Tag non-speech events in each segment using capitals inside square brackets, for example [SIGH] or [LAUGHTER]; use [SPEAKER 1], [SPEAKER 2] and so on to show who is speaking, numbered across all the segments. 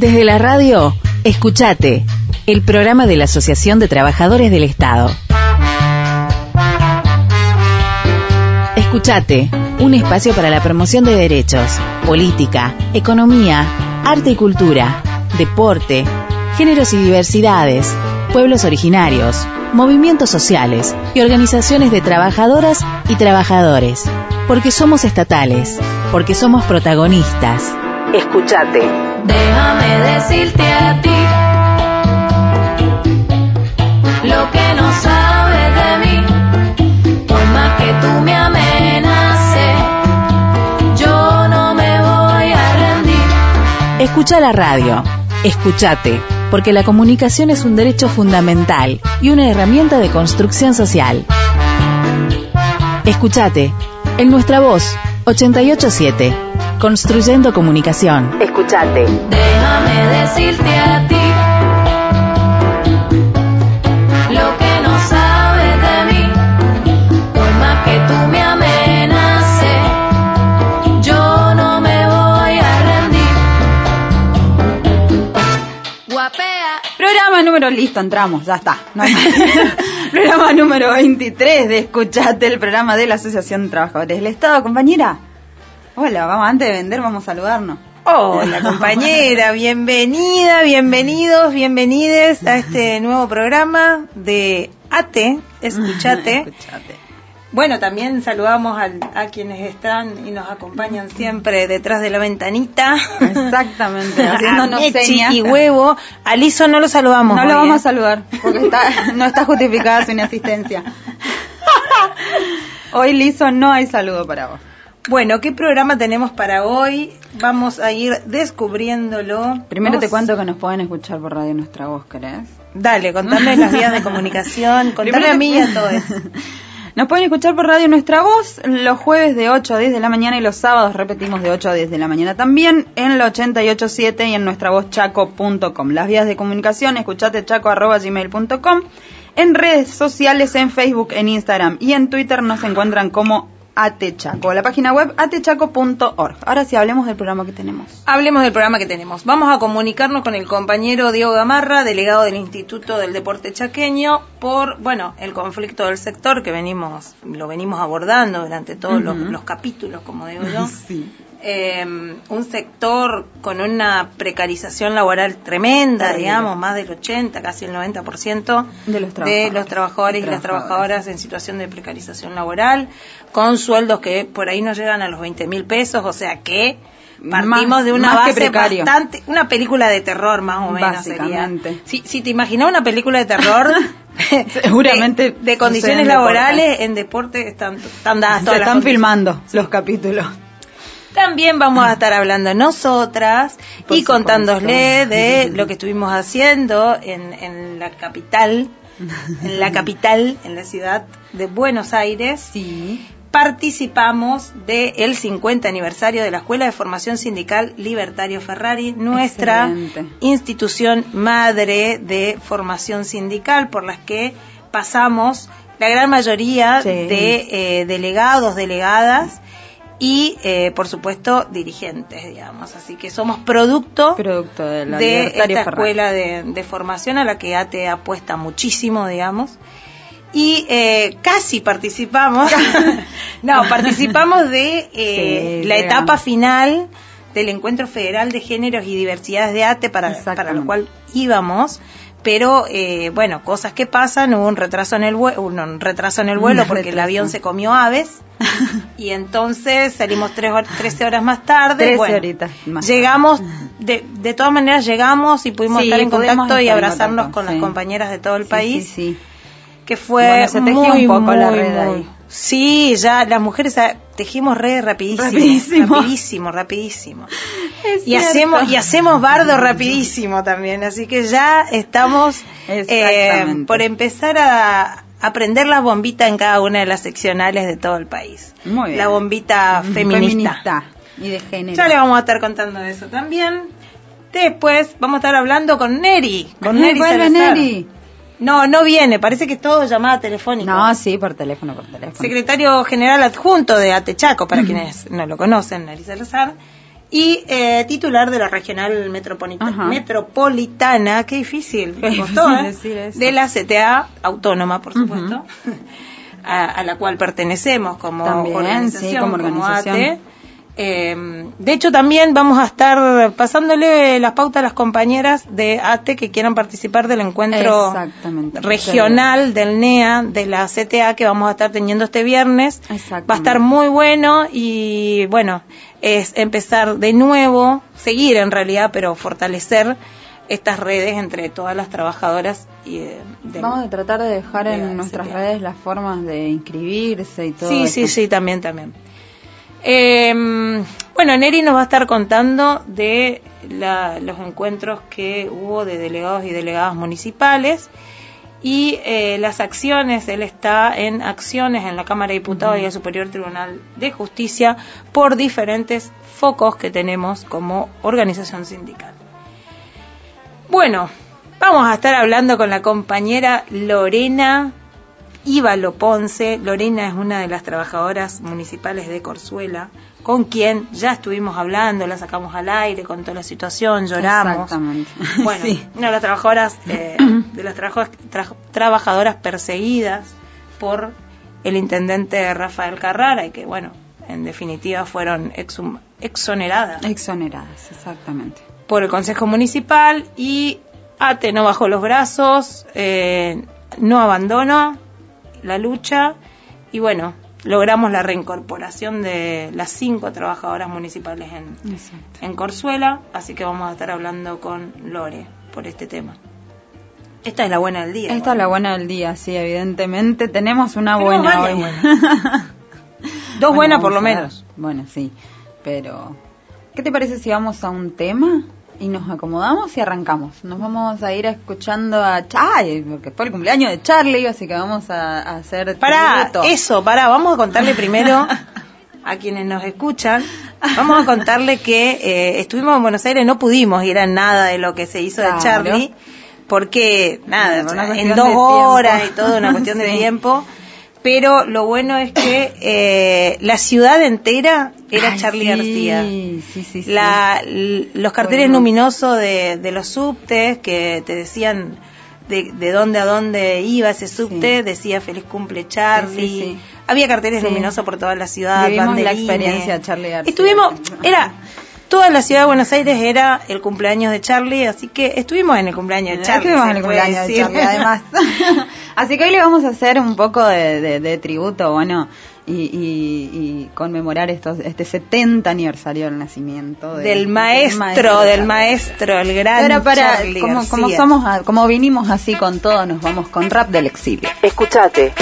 [SPEAKER 1] Desde la radio, escuchate, el programa de la Asociación de Trabajadores del Estado. Escuchate, un espacio para la promoción de derechos, política, economía, arte y cultura, deporte, géneros y diversidades, pueblos originarios, movimientos sociales y organizaciones de trabajadoras y trabajadores. Porque somos estatales, porque somos protagonistas. Escuchate.
[SPEAKER 2] Déjame decirte a ti lo que no sabes de mí. Por más que tú me amenaces, yo no me voy a rendir.
[SPEAKER 1] Escucha la radio. Escuchate, porque la comunicación es un derecho fundamental y una herramienta de construcción social. Escuchate, en nuestra voz, 887, construyendo comunicación. Escuchate.
[SPEAKER 2] Déjame decirte a ti lo que no sabes de mí. Por más que tú me amenaces, yo no me voy a rendir. Guapea.
[SPEAKER 3] Programa número listo, entramos, ya está. No hay más. [LAUGHS] programa número 23 de Escuchate, el programa de la Asociación de Trabajadores del Estado. Compañera, hola, vamos, antes de vender vamos a saludarnos.
[SPEAKER 4] Hola compañera, bienvenida, bienvenidos, bienvenides a [LAUGHS] este nuevo programa de ATE, Escuchate.
[SPEAKER 3] Escuchate.
[SPEAKER 4] Bueno, también saludamos al- a quienes están y nos acompañan siempre detrás de la ventanita.
[SPEAKER 3] Exactamente, [LAUGHS] haciéndonos señas.
[SPEAKER 4] y huevo. A Lizo no lo saludamos.
[SPEAKER 3] No
[SPEAKER 4] hoy,
[SPEAKER 3] lo vamos
[SPEAKER 4] ¿eh?
[SPEAKER 3] a saludar, porque está, no está justificada su inasistencia. [LAUGHS] Hoy, Lizo, no hay saludo para vos.
[SPEAKER 4] Bueno, ¿qué programa tenemos para hoy? Vamos a ir descubriéndolo.
[SPEAKER 3] Primero te
[SPEAKER 4] Vamos-
[SPEAKER 3] cuento que nos pueden escuchar por Radio Nuestra Voz, ¿querés?
[SPEAKER 4] Dale, contame las vías de comunicación, [LAUGHS] contame a mí y a todo eso.
[SPEAKER 3] Nos pueden escuchar por Radio Nuestra Voz los jueves de 8 a 10 de la mañana y los sábados repetimos de 8 a 10 de la mañana también en la 887 y en nuestra voz chaco.com. Las vías de comunicación, escuchate chaco.gmail.com. En redes sociales, en Facebook, en Instagram y en Twitter nos encuentran como atechaco. La página web atechaco.org. Ahora sí, hablemos del programa que tenemos.
[SPEAKER 4] Hablemos del programa que tenemos. Vamos a comunicarnos con el compañero Diego Gamarra, delegado del Instituto del Deporte Chaqueño, por, bueno, el conflicto del sector que venimos, lo venimos abordando durante todos los, capítulos, como digo yo. [LAUGHS]
[SPEAKER 3] Sí.
[SPEAKER 4] Eh, un sector con una precarización laboral tremenda,
[SPEAKER 3] Terrible.
[SPEAKER 4] digamos, más del 80, casi el 90%
[SPEAKER 3] De los trabajadores.
[SPEAKER 4] los trabajadores y las
[SPEAKER 3] Trabajadoras.
[SPEAKER 4] en situación de precarización laboral, con sueldos que por ahí no llegan a los 20 mil pesos, o sea que partimos
[SPEAKER 3] Más-
[SPEAKER 4] de una base bastante, una película de terror más o menos sería. Si, si te imaginas una película de terror, [LAUGHS]
[SPEAKER 3] Seguramente
[SPEAKER 4] de, de condiciones laborales en deporte están, están dadas
[SPEAKER 3] Se
[SPEAKER 4] todas
[SPEAKER 3] están filmando los capítulos.
[SPEAKER 4] También vamos a estar hablando nosotras
[SPEAKER 3] Por
[SPEAKER 4] y contándole
[SPEAKER 3] supuesto.
[SPEAKER 4] de lo que estuvimos haciendo en, en la capital, [LAUGHS] en la capital, en la ciudad de Buenos Aires.
[SPEAKER 3] Sí.
[SPEAKER 4] Participamos del 50 aniversario de la Escuela de Formación Sindical Libertario Ferrari, nuestra
[SPEAKER 3] Excelente.
[SPEAKER 4] institución madre de formación sindical por las que pasamos la gran mayoría
[SPEAKER 3] Sí.
[SPEAKER 4] de eh, delegados, delegadas y, eh, por supuesto, dirigentes, digamos. Así que somos producto
[SPEAKER 3] Producto de la
[SPEAKER 4] de
[SPEAKER 3] Libertario
[SPEAKER 4] esta escuela de, de formación a la que ATE apuesta muchísimo, digamos. Y eh, casi participamos, [LAUGHS] no, participamos de eh,
[SPEAKER 3] Sí,
[SPEAKER 4] la etapa final del Encuentro Federal de Géneros y Diversidades de ATE, para, para lo cual íbamos, pero eh, bueno, cosas que pasan, hubo un retraso en el vuelo, un retraso en el vuelo porque el avión se comió aves. [LAUGHS] Y entonces salimos tres hor- 13 horas más tarde.
[SPEAKER 3] 13
[SPEAKER 4] bueno,
[SPEAKER 3] horitas más
[SPEAKER 4] Llegamos, de, de todas maneras llegamos y pudimos
[SPEAKER 3] Sí,
[SPEAKER 4] estar en contacto y
[SPEAKER 3] estar
[SPEAKER 4] abrazarnos
[SPEAKER 3] contacto,
[SPEAKER 4] con
[SPEAKER 3] sí.
[SPEAKER 4] las compañeras de todo el
[SPEAKER 3] Sí,
[SPEAKER 4] país,
[SPEAKER 3] Sí, sí.
[SPEAKER 4] que fue
[SPEAKER 3] Bueno, se tejió
[SPEAKER 4] muy,
[SPEAKER 3] un poco la red ahí.
[SPEAKER 4] Sí, ya las mujeres ah, tejimos redes rapidísimo,
[SPEAKER 3] Rapidísimo.
[SPEAKER 4] rapidísimo, rapidísimo. [LAUGHS]
[SPEAKER 3] Es
[SPEAKER 4] Y
[SPEAKER 3] cierto.
[SPEAKER 4] hacemos y hacemos bardo rapidísimo también, así que ya estamos eh, por empezar a aprender las bombitas en cada una de las seccionales de todo el país.
[SPEAKER 3] Muy bien.
[SPEAKER 4] La bombita feminista.
[SPEAKER 3] Feminista y de género.
[SPEAKER 4] Ya le vamos a estar contando de eso también. Después vamos a estar hablando con Neri. Con [LAUGHS] Neri.
[SPEAKER 3] Neri.
[SPEAKER 4] No, no viene, parece que es todo llamada telefónica.
[SPEAKER 3] No, sí, por teléfono, por teléfono.
[SPEAKER 4] Secretario General Adjunto de Atechaco, para quienes no lo conocen, Neri Salazar. y eh, titular de la regional metropolitana, qué difícil,
[SPEAKER 3] Qué
[SPEAKER 4] costó,
[SPEAKER 3] difícil
[SPEAKER 4] ¿eh?
[SPEAKER 3] decir eso.
[SPEAKER 4] de la CTA autónoma, por supuesto, [LAUGHS] a, a la cual pertenecemos como
[SPEAKER 3] También,
[SPEAKER 4] organización,
[SPEAKER 3] sí, como organización.
[SPEAKER 4] ATE. Eh, de hecho, también vamos a estar pasándole las pautas a las compañeras de ATE que quieran participar del encuentro regional del NEA de la CTA que vamos a estar teniendo este viernes. Va a estar muy bueno y bueno, es empezar de nuevo, seguir en realidad, pero fortalecer estas redes entre todas las trabajadoras y eh, del-
[SPEAKER 3] Vamos a tratar de dejar
[SPEAKER 4] de
[SPEAKER 3] en nuestras
[SPEAKER 4] CTA.
[SPEAKER 3] redes las formas de inscribirse y todo
[SPEAKER 4] Sí,
[SPEAKER 3] eso.
[SPEAKER 4] sí, sí, también, también. Eh, bueno, Neri nos va a estar contando de los encuentros que hubo de delegados y delegadas municipales y eh, las acciones. Él está en acciones en la Cámara de Diputados y el Superior Tribunal de Justicia por diferentes focos que tenemos como organización sindical. Bueno, vamos a estar hablando con la compañera Lorena Íbalo Ponce. Lorena es una de las trabajadoras municipales de Corzuela, con quien ya estuvimos hablando, la sacamos al aire, contó la situación, lloramos.
[SPEAKER 3] Exactamente. [LAUGHS]
[SPEAKER 4] Bueno,
[SPEAKER 3] Sí.
[SPEAKER 4] una de las trabajadoras, eh, [CLEARS THROAT] de las tra- trabajadoras perseguidas por el intendente Rafael Carrara y que, bueno, en definitiva fueron exoneradas
[SPEAKER 3] Exoneradas, exactamente.
[SPEAKER 4] por el Consejo Municipal y ATE no bajó los brazos, eh, no abandonó la lucha y bueno, logramos la reincorporación de las cinco trabajadoras municipales en,
[SPEAKER 3] Exacto.
[SPEAKER 4] en Corzuela, así que vamos a estar hablando con Lore por este tema. Esta es la buena del día.
[SPEAKER 3] Esta es la buena del día, sí, evidentemente. Tenemos una
[SPEAKER 4] Tenemos
[SPEAKER 3] buena hoy. [LAUGHS]
[SPEAKER 4] Dos
[SPEAKER 3] Bueno,
[SPEAKER 4] buenas por lo menos.
[SPEAKER 3] Bueno, sí, pero ¿qué te parece si vamos a un tema y nos acomodamos y arrancamos? Nos vamos a ir escuchando a Chai, porque fue el cumpleaños de Charlie, así que vamos a, a hacer tributo.
[SPEAKER 4] eso, pará, vamos a contarle primero a quienes nos escuchan, vamos a contarle que eh, estuvimos en Buenos Aires, no pudimos ir a nada de lo que se hizo
[SPEAKER 3] Claro.
[SPEAKER 4] de Charlie, porque nada, en dos horas y todo, una cuestión de [LAUGHS] tiempo. Pero lo bueno es que eh, la ciudad entera era
[SPEAKER 3] Ay,
[SPEAKER 4] Charlie
[SPEAKER 3] sí,
[SPEAKER 4] García.
[SPEAKER 3] Sí, sí, sí.
[SPEAKER 4] La, los carteles
[SPEAKER 3] Bueno.
[SPEAKER 4] luminosos de, de los subtes que te decían de, de dónde a dónde iba ese subte, decía feliz cumple Charlie.
[SPEAKER 3] Sí, sí, sí.
[SPEAKER 4] Había carteles luminosos por toda la ciudad.
[SPEAKER 3] Vivimos la experiencia Charlie García.
[SPEAKER 4] Estuvimos, era, [LAUGHS] toda la ciudad de Buenos Aires era el cumpleaños de Charlie, así que estuvimos en el cumpleaños de Charlie.
[SPEAKER 3] Estuvimos en el cumpleaños de. Charlie, además. [LAUGHS] Así que hoy le vamos a hacer un poco de, de- de tributo, bueno, y, y- y conmemorar estos, este 70 aniversario del nacimiento de-
[SPEAKER 4] del maestro, del maestro, el gran
[SPEAKER 3] Ahora para,
[SPEAKER 4] Charlie
[SPEAKER 3] como, como somos, como vinimos así con todo, nos vamos con rap del exilio.
[SPEAKER 5] Escuchate.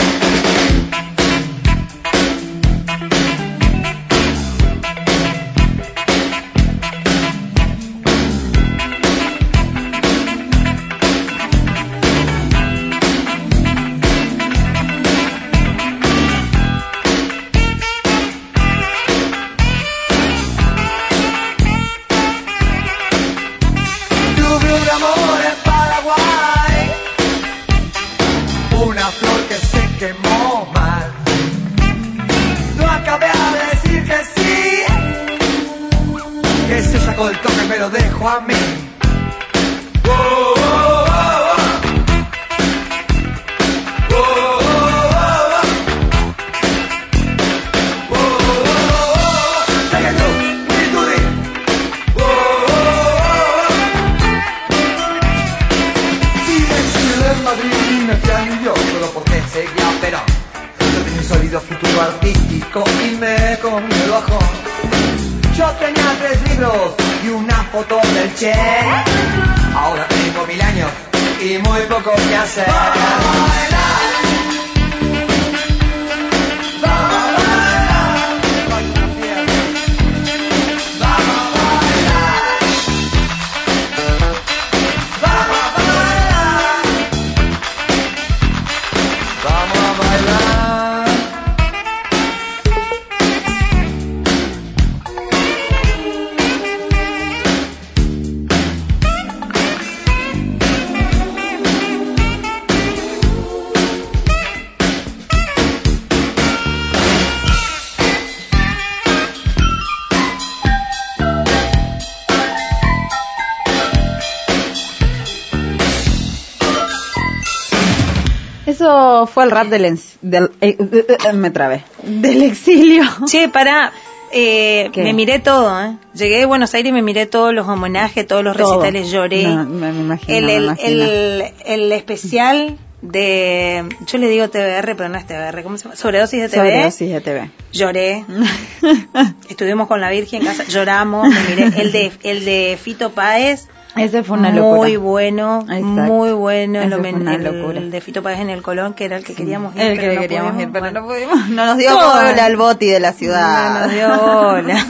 [SPEAKER 3] Fue el rap del, eh, eh, me trabé, del exilio.
[SPEAKER 4] Che, para, eh, me miré todo, ¿eh? Llegué de Buenos Aires y me miré todos los homenajes, todos los
[SPEAKER 3] Todo.
[SPEAKER 4] recitales, lloré.
[SPEAKER 3] No, me, imagino,
[SPEAKER 4] el,
[SPEAKER 3] me
[SPEAKER 4] el,
[SPEAKER 3] imagino.
[SPEAKER 4] el, el especial de, yo le digo TBR, pero no es TBR, ¿cómo se llama? Sobredosis de TV.
[SPEAKER 3] Sobredosis de TV.
[SPEAKER 4] Lloré. [LAUGHS] Estuvimos con la Virgen en casa, lloramos, me miré. El de, el de Fito Páez.
[SPEAKER 3] Ese fue una locura.
[SPEAKER 4] Muy bueno,
[SPEAKER 3] Exacto.
[SPEAKER 4] muy bueno. El,
[SPEAKER 3] Ese fue una locura.
[SPEAKER 4] el de Fito Páez en el Colón, que era el que queríamos ir.
[SPEAKER 3] El
[SPEAKER 4] pero
[SPEAKER 3] que
[SPEAKER 4] no
[SPEAKER 3] queríamos
[SPEAKER 4] pudimos.
[SPEAKER 3] ir, pero
[SPEAKER 4] Bueno.
[SPEAKER 3] no pudimos. No nos dio bola el boti de la
[SPEAKER 4] No
[SPEAKER 3] ciudad.
[SPEAKER 4] nos dio bola.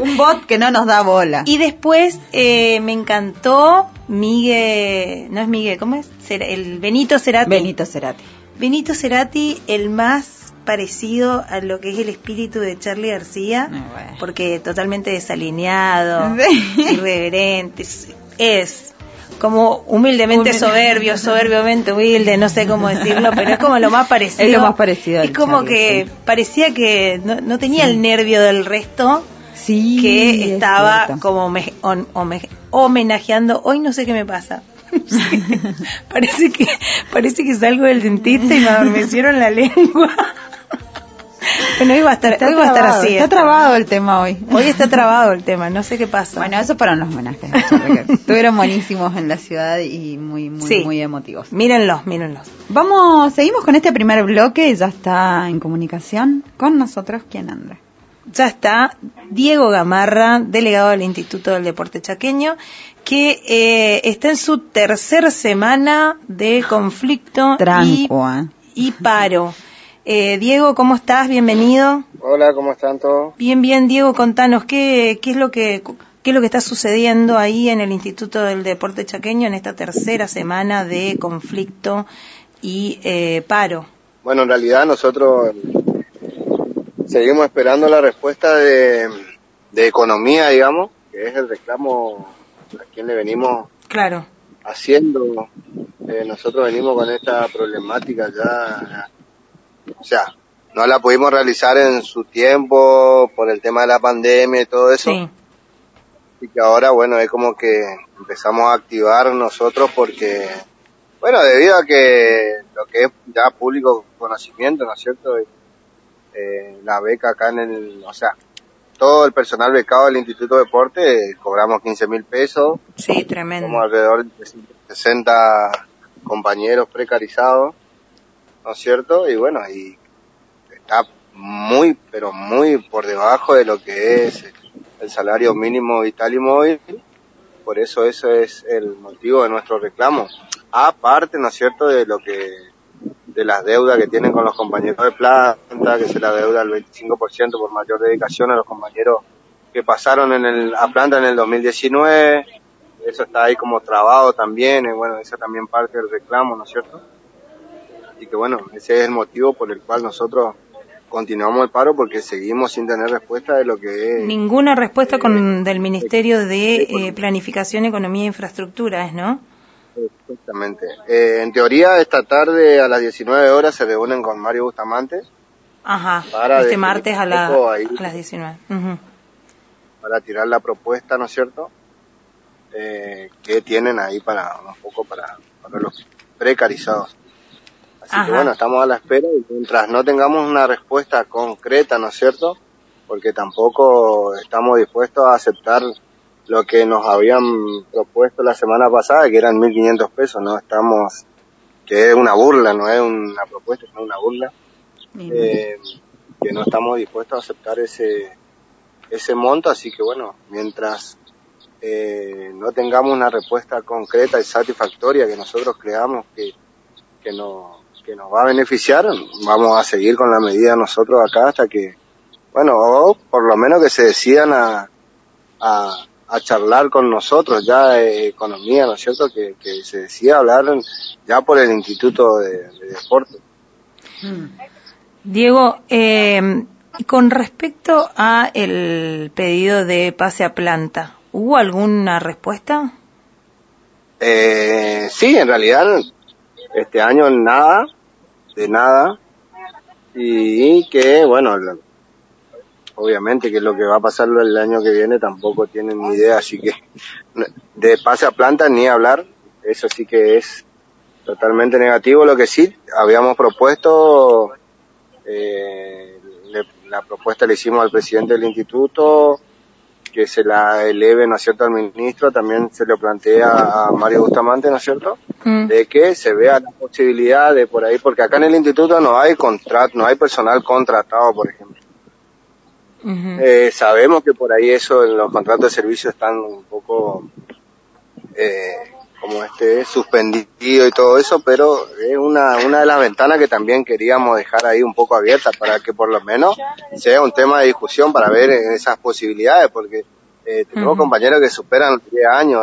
[SPEAKER 4] [LAUGHS]
[SPEAKER 3] Un bot que no nos da bola.
[SPEAKER 4] Y después eh, me encantó Miguel, no es Miguel, ¿cómo es? El Benito Cerati.
[SPEAKER 3] Benito Cerati.
[SPEAKER 4] Benito Cerati, el más parecido a lo que es el espíritu de Charlie García,
[SPEAKER 3] Ah, bueno.
[SPEAKER 4] porque totalmente desalineado,
[SPEAKER 3] Sí.
[SPEAKER 4] irreverente, es, es como humildemente
[SPEAKER 3] Humilde.
[SPEAKER 4] soberbio, soberbiamente humilde, no sé cómo decirlo, pero es como lo más parecido.
[SPEAKER 3] Es lo más parecido
[SPEAKER 4] Es como
[SPEAKER 3] Charlie,
[SPEAKER 4] que
[SPEAKER 3] sí.
[SPEAKER 4] parecía que no, no tenía el nervio del resto,
[SPEAKER 3] Sí.
[SPEAKER 4] que
[SPEAKER 3] es
[SPEAKER 4] estaba como me- on- home- homenajeando. Hoy no sé qué me pasa. [LAUGHS] [LAUGHS] parece que parece que salgo del dentista y me adormecieron la lengua. [LAUGHS] bueno, hoy va a estar,
[SPEAKER 3] Está
[SPEAKER 4] hoy va a estar así.
[SPEAKER 3] Está
[SPEAKER 4] esto.
[SPEAKER 3] trabado el tema hoy.
[SPEAKER 4] Hoy está trabado el tema, no sé qué pasa.
[SPEAKER 3] Bueno, eso fueron los homenajes. [LAUGHS] Estuvieron buenísimos en la ciudad y muy, muy,
[SPEAKER 4] Sí.
[SPEAKER 3] muy emotivos.
[SPEAKER 4] mírenlos, mírenlos.
[SPEAKER 3] Vamos, seguimos con este primer bloque. Ya está en comunicación con nosotros. ¿Quién anda?
[SPEAKER 4] Ya está Diego Gamarra, delegado del Instituto del Deporte Chaqueño, que eh, está en su tercera semana de conflicto y
[SPEAKER 3] ¿eh?
[SPEAKER 4] y paro. [LAUGHS] Eh, Diego, ¿cómo estás? Bienvenido.
[SPEAKER 6] Hola, ¿cómo están todos?
[SPEAKER 4] Bien, bien, Diego, contanos qué, qué es lo que qué es lo que está sucediendo ahí en el Instituto del Deporte Chaqueño en esta tercera semana de conflicto y eh, paro.
[SPEAKER 6] Bueno, en realidad nosotros seguimos esperando la respuesta de, de economía, digamos, que es el reclamo a quien le venimos
[SPEAKER 4] Claro.
[SPEAKER 6] haciendo. Eh, nosotros venimos con esta problemática ya, o sea, no la pudimos realizar en su tiempo por el tema de la pandemia y todo eso.
[SPEAKER 4] Sí.
[SPEAKER 6] y que ahora, bueno, es como que empezamos a activar nosotros porque, bueno, debido a que lo que es ya público conocimiento, ¿no es cierto? Eh, la beca acá en el, o sea, todo el personal becado del Instituto de Deporte cobramos 15 mil pesos,
[SPEAKER 4] Sí, tremendo.
[SPEAKER 6] somos alrededor de 60 compañeros precarizados, ¿no es cierto? Y bueno, y está muy, pero muy por debajo de lo que es el salario mínimo vital y móvil. Por eso eso es el motivo de nuestro reclamo. Aparte, ¿no es cierto?, de lo que, de las deudas que tienen con los compañeros de planta, que se la deuda el 25% por mayor dedicación a los compañeros que pasaron en el, a planta en el 2019. Eso está ahí como trabado también, y bueno, esa también parte del reclamo, ¿no es cierto? Y que bueno, ese es el motivo por el cual nosotros continuamos el paro porque seguimos sin tener respuesta de lo que es
[SPEAKER 4] Ninguna respuesta con, del Ministerio de eh, Planificación, Economía e Infraestructura, ¿es, no?
[SPEAKER 6] exactamente. Eh, en teoría, esta tarde a las 19 horas se reúnen con Mario Bustamante
[SPEAKER 4] Ajá,
[SPEAKER 6] Para
[SPEAKER 4] este martes a, la-
[SPEAKER 6] ahí.
[SPEAKER 4] a las 19. Ujú.
[SPEAKER 6] para tirar la propuesta, ¿no es cierto? Eh, que tienen ahí para un poco para, para los precarizados. Así
[SPEAKER 4] Ajá.
[SPEAKER 6] que bueno, estamos a la espera y mientras no tengamos una respuesta concreta, ¿no es cierto? Porque tampoco estamos dispuestos a aceptar lo que nos habían propuesto la semana pasada, que eran 1.500 pesos, ¿no? Estamos, que es una burla, no es una propuesta, es una burla, eh, que no estamos dispuestos a aceptar ese, ese monto, así que bueno, mientras eh, no tengamos una respuesta concreta y satisfactoria que nosotros creamos que, que, no, que nos va a beneficiar, vamos a seguir con la medida nosotros acá hasta que, bueno, o por lo menos que se decidan a, a, a charlar con nosotros ya de economía, ¿no es cierto? Que, que se decida hablar ya por el Instituto de, de Deporte.
[SPEAKER 4] Diego, eh, con respecto a el pedido de pase a planta, ¿hubo alguna respuesta?
[SPEAKER 6] Eh, sí, en realidad este año nada, de nada, y que bueno, obviamente que lo que va a pasar el año que viene tampoco tienen ni idea, así que [LAUGHS] de pase a planta ni hablar, eso sí que es totalmente negativo. Lo que sí habíamos propuesto, eh, le- la propuesta le hicimos al presidente del instituto, que se la eleve, ¿no es cierto?, al ministro, también se lo plantea a Mario Bustamante, ¿no es cierto?,
[SPEAKER 4] Mm.
[SPEAKER 6] de que se vea la posibilidad de por ahí, porque acá en el instituto no hay contrato, no hay personal contratado, por ejemplo. Eh, sabemos que por ahí eso en los contratos de servicio están un poco eh, como este suspendido y todo eso, pero es una, una de las ventanas que también queríamos dejar ahí un poco abierta para que por lo menos sea un tema de discusión para ver esas posibilidades, porque eh, tenemos compañeros que superan los 10 años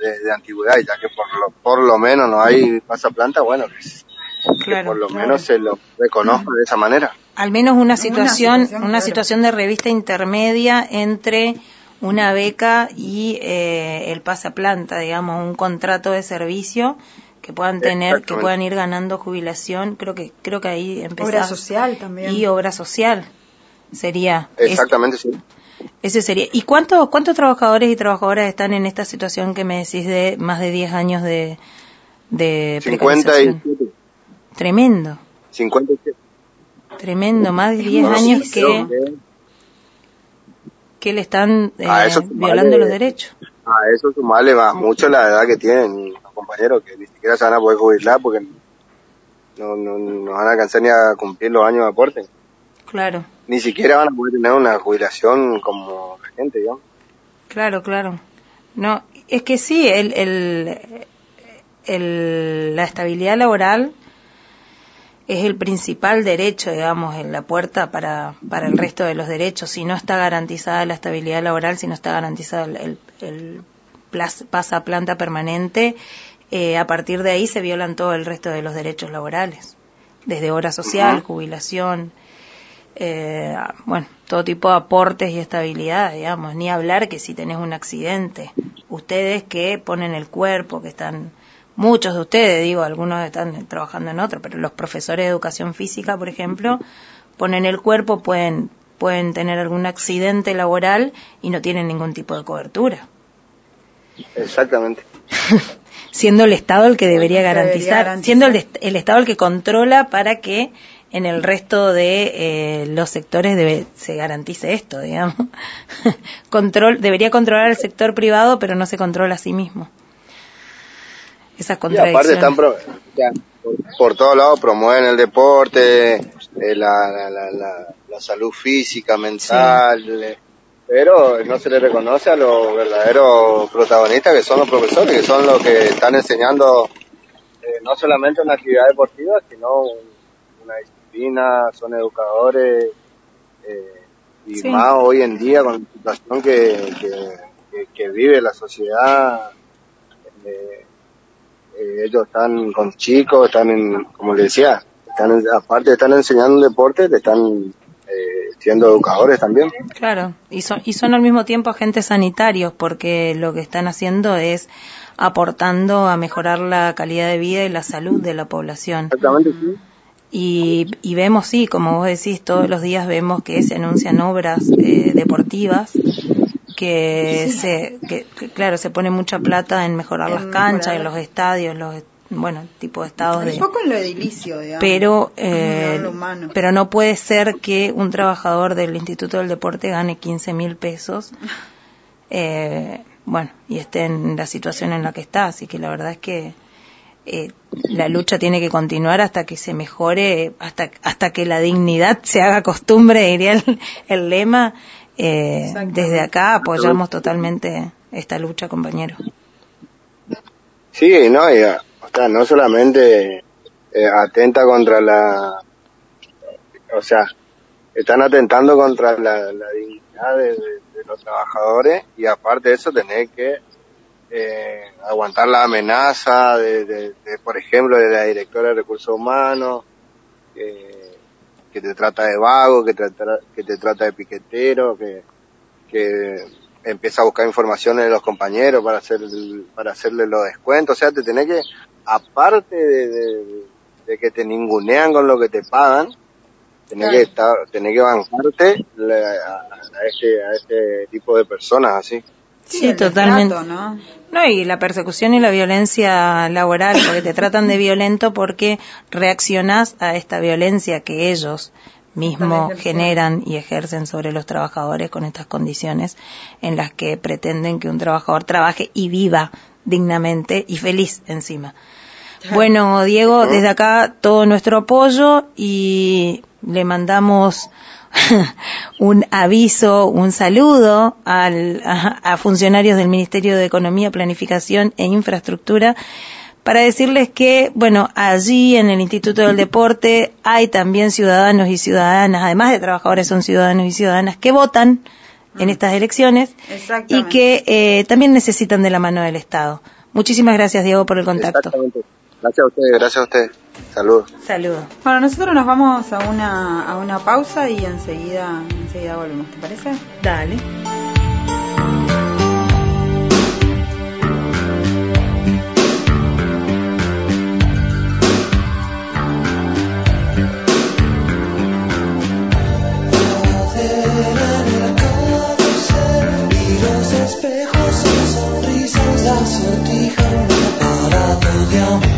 [SPEAKER 6] de, de antigüedad y ya que por lo, por lo menos no hay pasaplanta, bueno, que, por lo
[SPEAKER 4] claro.
[SPEAKER 6] menos se lo reconozca de esa manera.
[SPEAKER 4] al menos una situación,
[SPEAKER 3] situación,
[SPEAKER 4] una
[SPEAKER 3] claro.
[SPEAKER 4] situación de revista intermedia entre una beca y eh, el pasaplanta, digamos, un contrato de servicio que puedan tener, que puedan ir ganando jubilación. Creo que creo que ahí empezar
[SPEAKER 3] Obra social también.
[SPEAKER 4] y obra social sería
[SPEAKER 6] Exactamente, sí.
[SPEAKER 4] ese sería. ¿Y cuántos cuántos trabajadores y trabajadoras están en esta situación que me decís de más de 10 años de de precarización?
[SPEAKER 6] 57.
[SPEAKER 4] Tremendo,
[SPEAKER 6] 57.
[SPEAKER 4] tremendo, más de 10
[SPEAKER 6] No,
[SPEAKER 4] años
[SPEAKER 6] sí,
[SPEAKER 4] que. Que le están eh, violando los derechos.
[SPEAKER 6] A eso sumarle va mucho la edad que tienen los compañeros, que ni siquiera se van a poder jubilar porque no, no, no van a alcanzar ni a cumplir los años de aporte.
[SPEAKER 4] Claro,
[SPEAKER 6] Ni siquiera van a poder tener una jubilación como la gente, digamos.
[SPEAKER 4] claro, claro. No, es que sí, el, el, el- la estabilidad laboral es el principal derecho, digamos, en la puerta para, para el resto de los derechos. Si no está garantizada la estabilidad laboral, si no está garantizado el, el, el plas- pasaplanta permanente, eh, a partir de ahí se violan todo el resto de los derechos laborales, desde hora social, jubilación, eh, bueno, todo tipo de aportes y estabilidad, digamos, ni hablar que si tenés un accidente, ustedes que ponen el cuerpo, que están, muchos de ustedes, digo, algunos están trabajando en otro, pero los profesores de educación física, por ejemplo, ponen el cuerpo, pueden, pueden tener algún accidente laboral y no tienen ningún tipo de cobertura,
[SPEAKER 6] Exactamente. [LAUGHS]
[SPEAKER 4] siendo el Estado el que debería
[SPEAKER 3] Debería
[SPEAKER 4] garantizar,
[SPEAKER 3] garantizar.
[SPEAKER 4] siendo el, el Estado el que controla para que en el resto de eh, los sectores debe- se garantice esto, digamos. [LAUGHS] Control, debería controlar el sector privado, pero no se controla a sí mismo. Esas
[SPEAKER 6] Y aparte están
[SPEAKER 4] contradicciones.
[SPEAKER 6] pro- ya, por, por todos lados promueven el deporte, eh, la, la, la, la- la salud física, mental, eh, pero no se le reconoce a los verdaderos protagonistas que son los profesores, que son los que están enseñando eh, no solamente una actividad deportiva, sino un- una disciplina, son educadores, eh, y
[SPEAKER 4] Sí.
[SPEAKER 6] más hoy en día con la situación que, que, que- que vive la sociedad. eh, eh, ellos están con chicos, están en, como le decía, están en- aparte de estar enseñando deporte, te están eh, siendo educadores también.
[SPEAKER 4] Claro, y son, y son al mismo tiempo agentes sanitarios porque lo que están haciendo es aportando a mejorar la calidad de vida y la salud de la población.
[SPEAKER 6] Exactamente, sí.
[SPEAKER 4] Y, y vemos, sí, como vos decís, todos los días vemos que se anuncian obras eh, deportivas, que se, que, que, claro, se pone mucha plata en mejorar
[SPEAKER 3] En
[SPEAKER 4] las canchas,
[SPEAKER 3] mejorar.
[SPEAKER 4] en los estadios, los, bueno, tipo de estados de...
[SPEAKER 3] Un poco en lo edilicio, digamos.
[SPEAKER 4] Pero, eh,
[SPEAKER 3] lo
[SPEAKER 4] pero no puede ser que un trabajador del Instituto del Deporte gane 15 mil pesos, [LAUGHS] eh, bueno, y esté en la situación en la que está. Así que la verdad es que eh, la lucha tiene que continuar hasta que se mejore, hasta, hasta que la dignidad se haga costumbre, diría el, el lema. Eh, desde acá apoyamos totalmente esta lucha, compañero.
[SPEAKER 6] Sí, no, y, ah, o sea, no solamente eh, atenta contra la, o sea, están atentando contra la, la dignidad de, de- de los trabajadores y aparte de eso tener que eh, aguantar la amenaza de, de- de, por ejemplo, de la directora de recursos humanos, que, que te trata de vago, que te, tra- que te trata de piquetero, que, que empieza a buscar informaciones de los compañeros para hacer para hacerle los descuentos, o sea, te tenés que, aparte de, de- de que te ningunean con lo que te pagan, tenés que estar, tenés que bancarte a, a este, a este tipo de personas así.
[SPEAKER 4] Sí, totalmente.
[SPEAKER 3] ¿no?
[SPEAKER 4] No, y la persecución y la violencia laboral, porque te tratan de violento porque reaccionás a esta violencia que ellos mismos generan y ejercen sobre los trabajadores con estas condiciones en las que pretenden que un trabajador trabaje y viva dignamente y feliz encima. Bueno, Diego, desde acá todo nuestro apoyo y le mandamos [LAUGHS] un aviso, un saludo al- a, a funcionarios del Ministerio de Economía, Planificación e Infraestructura para decirles que, bueno, allí en el Instituto del Deporte hay también ciudadanos y ciudadanas, además de trabajadores son ciudadanos y ciudadanas que votan en estas elecciones y que eh, también necesitan de la mano del Estado. Muchísimas gracias, Diego, por el contacto.
[SPEAKER 6] Exactamente. Gracias a ustedes, gracias a ustedes. Saludos.
[SPEAKER 4] Saludos.
[SPEAKER 3] Bueno, nosotros nos vamos a una, a una pausa y enseguida, enseguida volvemos, ¿te parece?
[SPEAKER 4] Dale.
[SPEAKER 7] Y los espejos son sonrisas, la sortija un aparato de amor.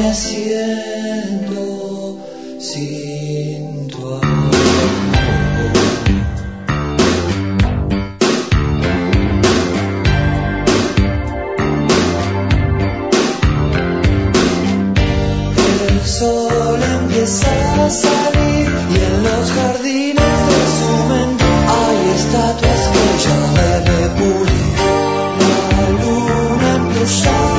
[SPEAKER 7] Desvaneciendo sin tu amor. El sol empieza a salir y en los jardines de su mente hay estatuas que ya debe pulir. La luna empieza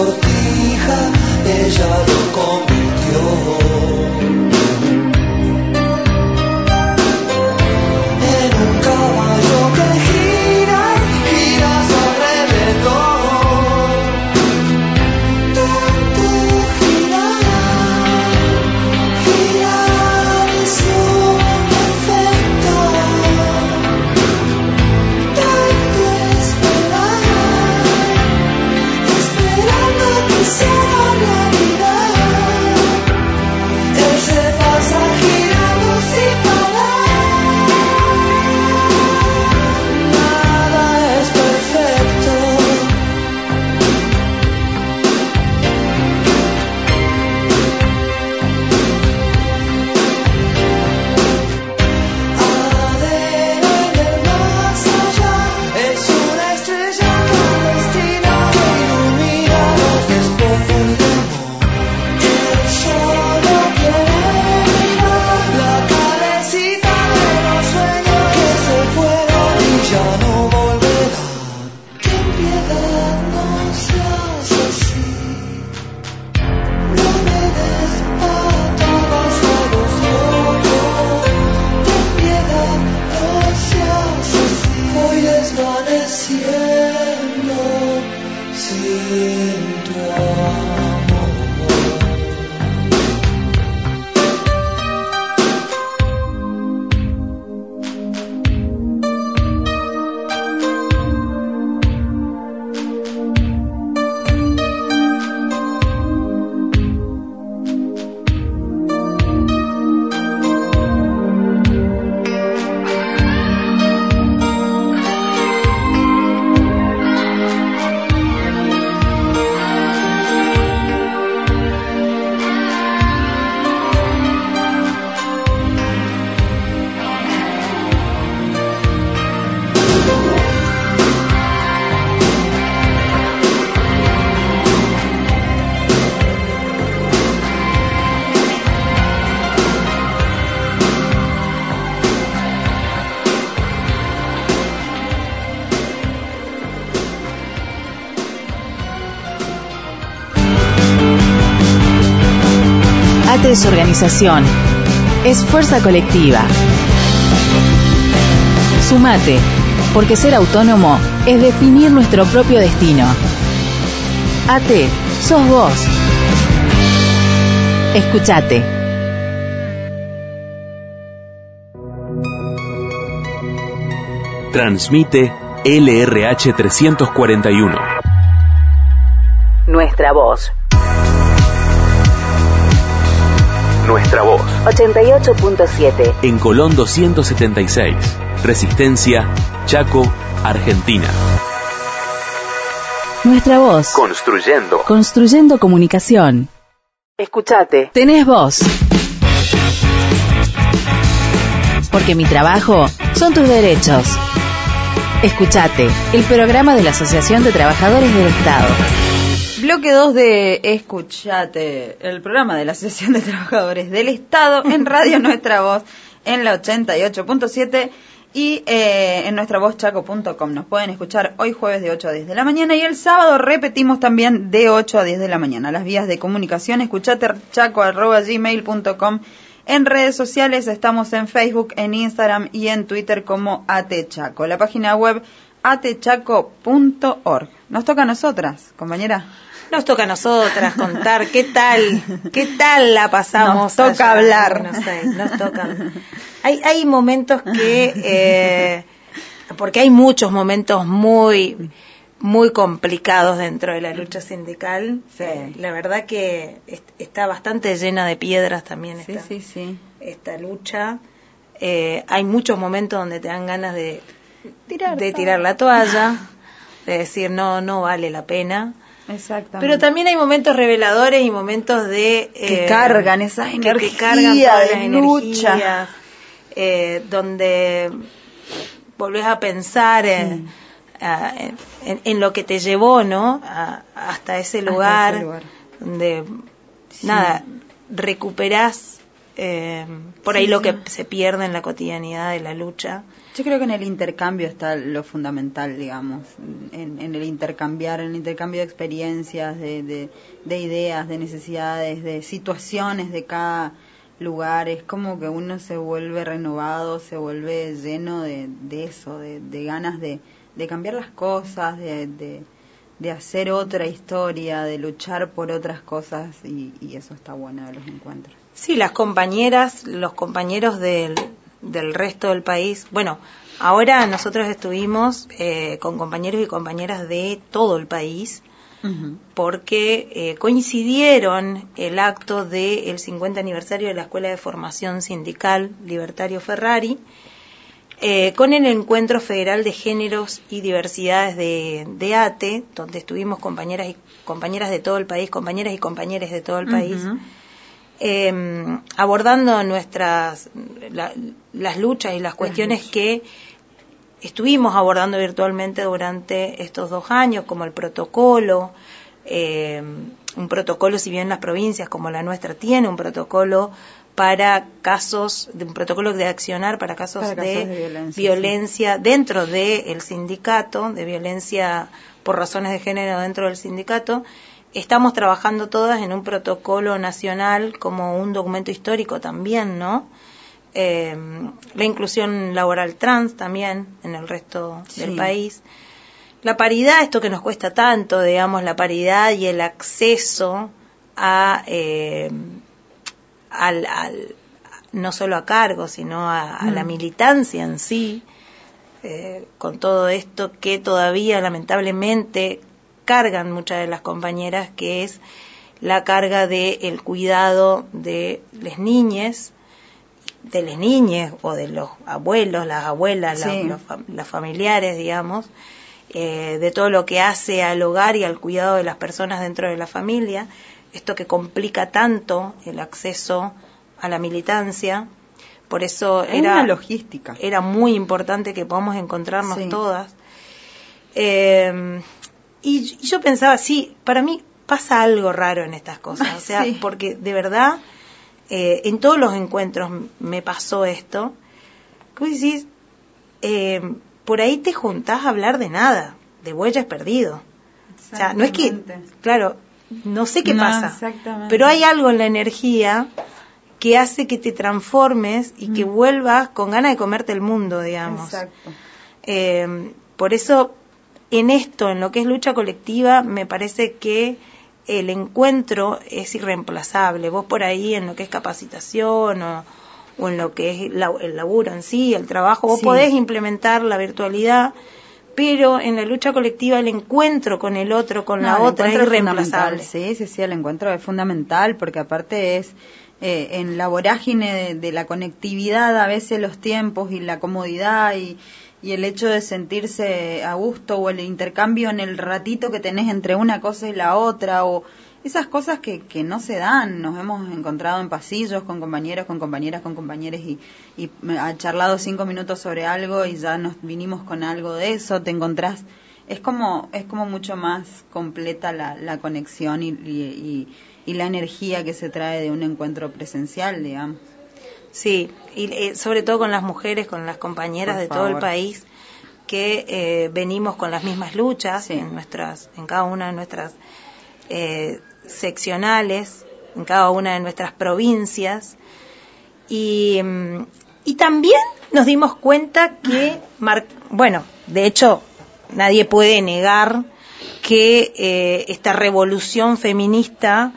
[SPEAKER 7] sortija, ella lo
[SPEAKER 1] compró. Es organización, es fuerza colectiva. Sumate, porque ser autónomo es definir nuestro propio destino. ATE, sos vos. Escuchate.
[SPEAKER 8] Transmite LRH 341.
[SPEAKER 1] Nuestra voz.
[SPEAKER 8] Nuestra voz.
[SPEAKER 1] 88.7.
[SPEAKER 8] En Colón 276. Resistencia, Chaco, Argentina.
[SPEAKER 1] Nuestra voz.
[SPEAKER 8] Construyendo.
[SPEAKER 1] Construyendo comunicación. Escuchate. Tenés voz. Porque mi trabajo son tus derechos. Escuchate, el programa de la Asociación de Trabajadores del Estado.
[SPEAKER 3] Bloque 2 de Escuchate, el programa de la Asociación de Trabajadores del Estado en Radio [LAUGHS] Nuestra Voz en la 88.7 y eh, en nuestra voz chaco.com. Nos pueden escuchar hoy jueves de 8 a 10 de la mañana y el sábado repetimos también de 8 a 10 de la mañana. Las vías de comunicación, escuchate chaco.gmail.com. En redes sociales estamos en Facebook, en Instagram y en Twitter como atechaco. La página web atechaco.org. Nos toca a nosotras, compañera.
[SPEAKER 4] Nos toca a nosotras contar qué tal, qué tal la pasamos.
[SPEAKER 3] Nos toca hablar.
[SPEAKER 4] No sé, nos toca. Hay, hay momentos que, eh, porque hay muchos momentos muy, muy complicados dentro de la lucha sindical.
[SPEAKER 3] Sí.
[SPEAKER 4] La verdad que est- está bastante llena de piedras también esta,
[SPEAKER 3] sí, sí.
[SPEAKER 4] esta lucha. Eh, hay muchos momentos donde te dan ganas de,
[SPEAKER 3] Tirar
[SPEAKER 4] de tirar la toalla, de decir no, no vale la pena.
[SPEAKER 3] Exactamente.
[SPEAKER 4] Pero también hay momentos reveladores y momentos de...
[SPEAKER 3] Que
[SPEAKER 4] eh,
[SPEAKER 3] cargan esa energía
[SPEAKER 4] que cargan todas
[SPEAKER 3] de
[SPEAKER 4] las
[SPEAKER 3] lucha.
[SPEAKER 4] energías, eh, donde volvés a pensar en, a- en- en lo que te llevó, ¿no? A- hasta ese lugar,
[SPEAKER 3] ese lugar.
[SPEAKER 4] donde, nada, recuperás eh, por ahí lo que se pierde en la cotidianidad de la lucha.
[SPEAKER 3] Yo creo que en el intercambio está lo fundamental, digamos, en, en el intercambiar, en el intercambio de experiencias, de, de, de ideas, de necesidades, de situaciones de cada lugar. Es como que uno se vuelve renovado, se vuelve lleno de, de eso, de, de ganas de, de cambiar las cosas, de, de, de hacer otra historia, de luchar por otras cosas y, y eso está bueno de los encuentros.
[SPEAKER 4] Sí, las compañeras, los compañeros del, del resto del país. Bueno, ahora nosotros estuvimos eh, con compañeros y compañeras de todo el país porque eh, coincidieron el acto del 50 aniversario de la Escuela de Formación Sindical Libertario Ferrari eh, con el Encuentro Federal de Géneros y Diversidades de, de ATE, donde estuvimos compañeras y compañeras de todo el país, compañeras y compañeros de todo el país. Eh, abordando nuestras la- las luchas y las cuestiones que estuvimos abordando virtualmente durante estos dos años, como el protocolo, eh, un protocolo, si bien las provincias como la nuestra tiene un protocolo para casos, de un protocolo de accionar para casos,
[SPEAKER 3] Para casos
[SPEAKER 4] de,
[SPEAKER 3] de violencia,
[SPEAKER 4] violencia dentro del sindicato, de violencia por razones de género dentro del sindicato, estamos trabajando todas en un protocolo nacional como un documento histórico también, ¿no? Eh, la inclusión laboral trans también en el resto del país. La paridad, esto que nos cuesta tanto, digamos, la paridad y el acceso a, eh, al, al- no solo a cargo, sino a, a la militancia en sí, eh, con todo esto que todavía lamentablemente cargan muchas de las compañeras, que es la carga del el cuidado de las niñas, de las niñas o de los abuelos, las abuelas, la-
[SPEAKER 3] Sí.
[SPEAKER 4] los, fam- las familiares, digamos, eh, de todo lo que hace al hogar y al cuidado de las personas dentro de la familia, esto que complica tanto el acceso a la militancia. Por eso
[SPEAKER 3] Es
[SPEAKER 4] era
[SPEAKER 3] una logística.
[SPEAKER 4] era muy importante que podamos encontrarnos
[SPEAKER 3] Sí.
[SPEAKER 4] todas. Eh, y, y yo pensaba, sí, para mí pasa algo raro en estas cosas, o [LAUGHS] sea,
[SPEAKER 3] Sí.
[SPEAKER 4] porque de verdad eh, en todos los encuentros me pasó esto, vos decís, eh, por ahí te juntás a hablar de nada, de bueyes perdidos. O sea, no es que, claro, no sé qué
[SPEAKER 3] No,
[SPEAKER 4] pasa, pero hay algo en la energía que hace que te transformes y que vuelvas con ganas de comerte el mundo, digamos.
[SPEAKER 3] Exacto.
[SPEAKER 4] Eh, por eso, en esto, en lo que es lucha colectiva, me parece que el encuentro es irreemplazable. Vos por ahí, en lo que es capacitación o, o en lo que es la- el laburo en sí, el trabajo, vos
[SPEAKER 3] Sí.
[SPEAKER 4] podés implementar la virtualidad, pero en la lucha colectiva el encuentro con el otro, con la
[SPEAKER 3] No,
[SPEAKER 4] otra, es irreemplazable.
[SPEAKER 3] Sí, sí, sí, el encuentro es fundamental porque aparte es eh, en la vorágine de, de la conectividad a veces los tiempos y la comodidad y, y el hecho de sentirse a gusto o el intercambio en el ratito que tenés entre una cosa y la otra o esas cosas que, que no se dan. Nos hemos encontrado en pasillos con compañeros, con compañeras, con compañeros y, y ha charlado cinco minutos sobre algo y ya nos vinimos con algo de eso. Te encontrás es como es como mucho más completa la, la conexión y, y, y- la energía que se trae de un encuentro presencial, digamos.
[SPEAKER 4] Sí, y eh, sobre todo con las mujeres, con las compañeras
[SPEAKER 3] Por
[SPEAKER 4] de todo el país que eh, venimos con las mismas luchas
[SPEAKER 3] Sí.
[SPEAKER 4] en nuestras, en cada una de nuestras eh, seccionales, en cada una de nuestras provincias. Y, mm, y también nos dimos cuenta que, mar- bueno, de hecho nadie puede negar que eh, esta revolución feminista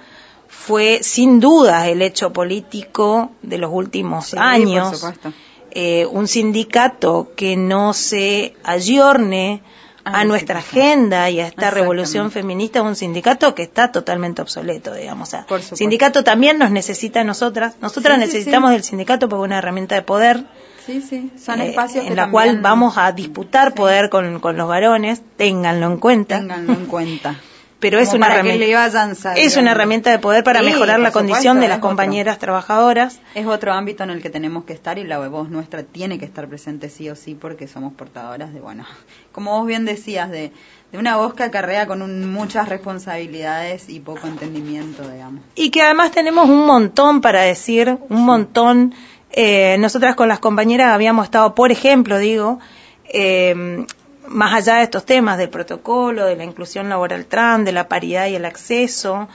[SPEAKER 4] fue sin duda el hecho político de los últimos
[SPEAKER 3] Sí, por
[SPEAKER 4] años.
[SPEAKER 3] supuesto.
[SPEAKER 4] Eh, un sindicato que no se ayorne
[SPEAKER 3] Ah,
[SPEAKER 4] a nuestra
[SPEAKER 3] por
[SPEAKER 4] agenda y a esta revolución feminista es un sindicato que está totalmente obsoleto, digamos. O sea,
[SPEAKER 3] Por supuesto.
[SPEAKER 4] sindicato también nos necesita a nosotras. Nosotras
[SPEAKER 3] Sí,
[SPEAKER 4] necesitamos del sindicato porque es una herramienta de poder
[SPEAKER 3] Sí, sí, son
[SPEAKER 4] eh,
[SPEAKER 3] espacios
[SPEAKER 4] en la cual vamos a disputar poder con, con los varones, ténganlo en cuenta.
[SPEAKER 3] Ténganlo en cuenta. [LAUGHS]
[SPEAKER 4] Pero es una
[SPEAKER 3] para que
[SPEAKER 4] herramienta.
[SPEAKER 3] le vayan
[SPEAKER 4] Es una herramienta de poder para
[SPEAKER 3] Sí,
[SPEAKER 4] mejorar la condición de las
[SPEAKER 3] otro.
[SPEAKER 4] compañeras trabajadoras.
[SPEAKER 3] Es otro ámbito en el que tenemos que estar y la voz nuestra tiene que estar presente sí o sí porque somos portadoras de, bueno, [LAUGHS] como vos bien decías, de, de una voz que acarrea con un- muchas responsabilidades y poco entendimiento, digamos.
[SPEAKER 4] Y que además tenemos un montón para decir, un montón. Eh, nosotras con las compañeras habíamos estado, por ejemplo, digo, eh, más allá de estos temas del protocolo, de la inclusión laboral trans, de la paridad y el acceso,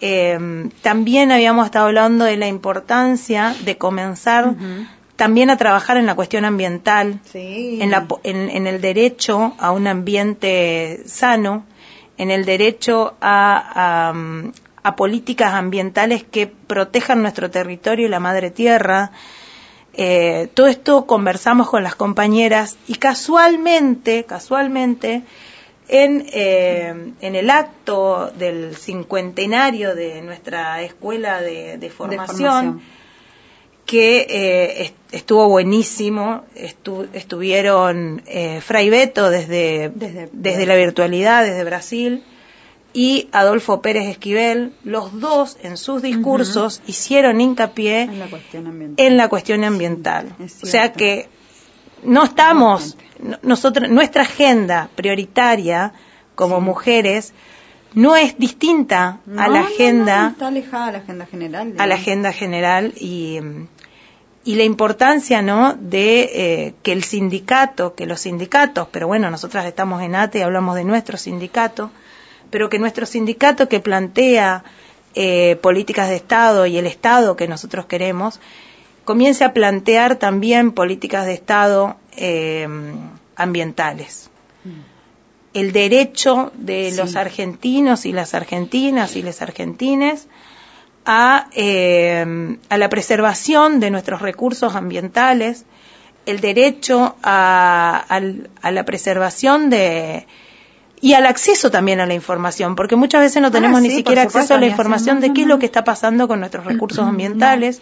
[SPEAKER 4] eh, también habíamos estado hablando de la importancia de comenzar también a trabajar en la cuestión ambiental,
[SPEAKER 3] Sí.
[SPEAKER 4] en, la en- en el derecho a un ambiente sano, en el derecho a, a, a políticas ambientales que protejan nuestro territorio y la madre tierra. Eh, todo esto conversamos con las compañeras y casualmente, casualmente, en, eh, en el acto del cincuentenario de nuestra escuela de, de formación,
[SPEAKER 3] formación.
[SPEAKER 4] que eh, est- estuvo buenísimo. Estu- estuvieron eh, Fray Beto desde,
[SPEAKER 3] Desde-
[SPEAKER 4] desde la virtualidad, desde Brasil, y Adolfo Pérez Esquivel. Los dos en sus discursos hicieron hincapié
[SPEAKER 3] En la cuestión ambiental.
[SPEAKER 4] en la cuestión ambiental.
[SPEAKER 3] es
[SPEAKER 4] o sea que no estamos, no- nosotros, nuestra agenda prioritaria como mujeres no es distinta
[SPEAKER 3] No,
[SPEAKER 4] a la agenda
[SPEAKER 3] no, está alejada a la agenda general.
[SPEAKER 4] a la
[SPEAKER 3] digamos.
[SPEAKER 4] agenda general y, y la importancia no de eh, que el sindicato que los sindicatos pero bueno nosotras estamos en ATE y hablamos de nuestro sindicato pero que nuestro sindicato que plantea eh, políticas de Estado y el Estado que nosotros queremos comience a plantear también políticas de Estado eh, ambientales el derecho de
[SPEAKER 3] Sí.
[SPEAKER 4] los argentinos y las argentinas y les argentines a, eh, a la preservación de nuestros recursos ambientales, el derecho a la preservación de y al acceso también a la información, porque muchas veces no tenemos
[SPEAKER 3] Ah,
[SPEAKER 4] ni siquiera
[SPEAKER 3] supuesto,
[SPEAKER 4] acceso a la información de qué es lo que está pasando con nuestros recursos ambientales,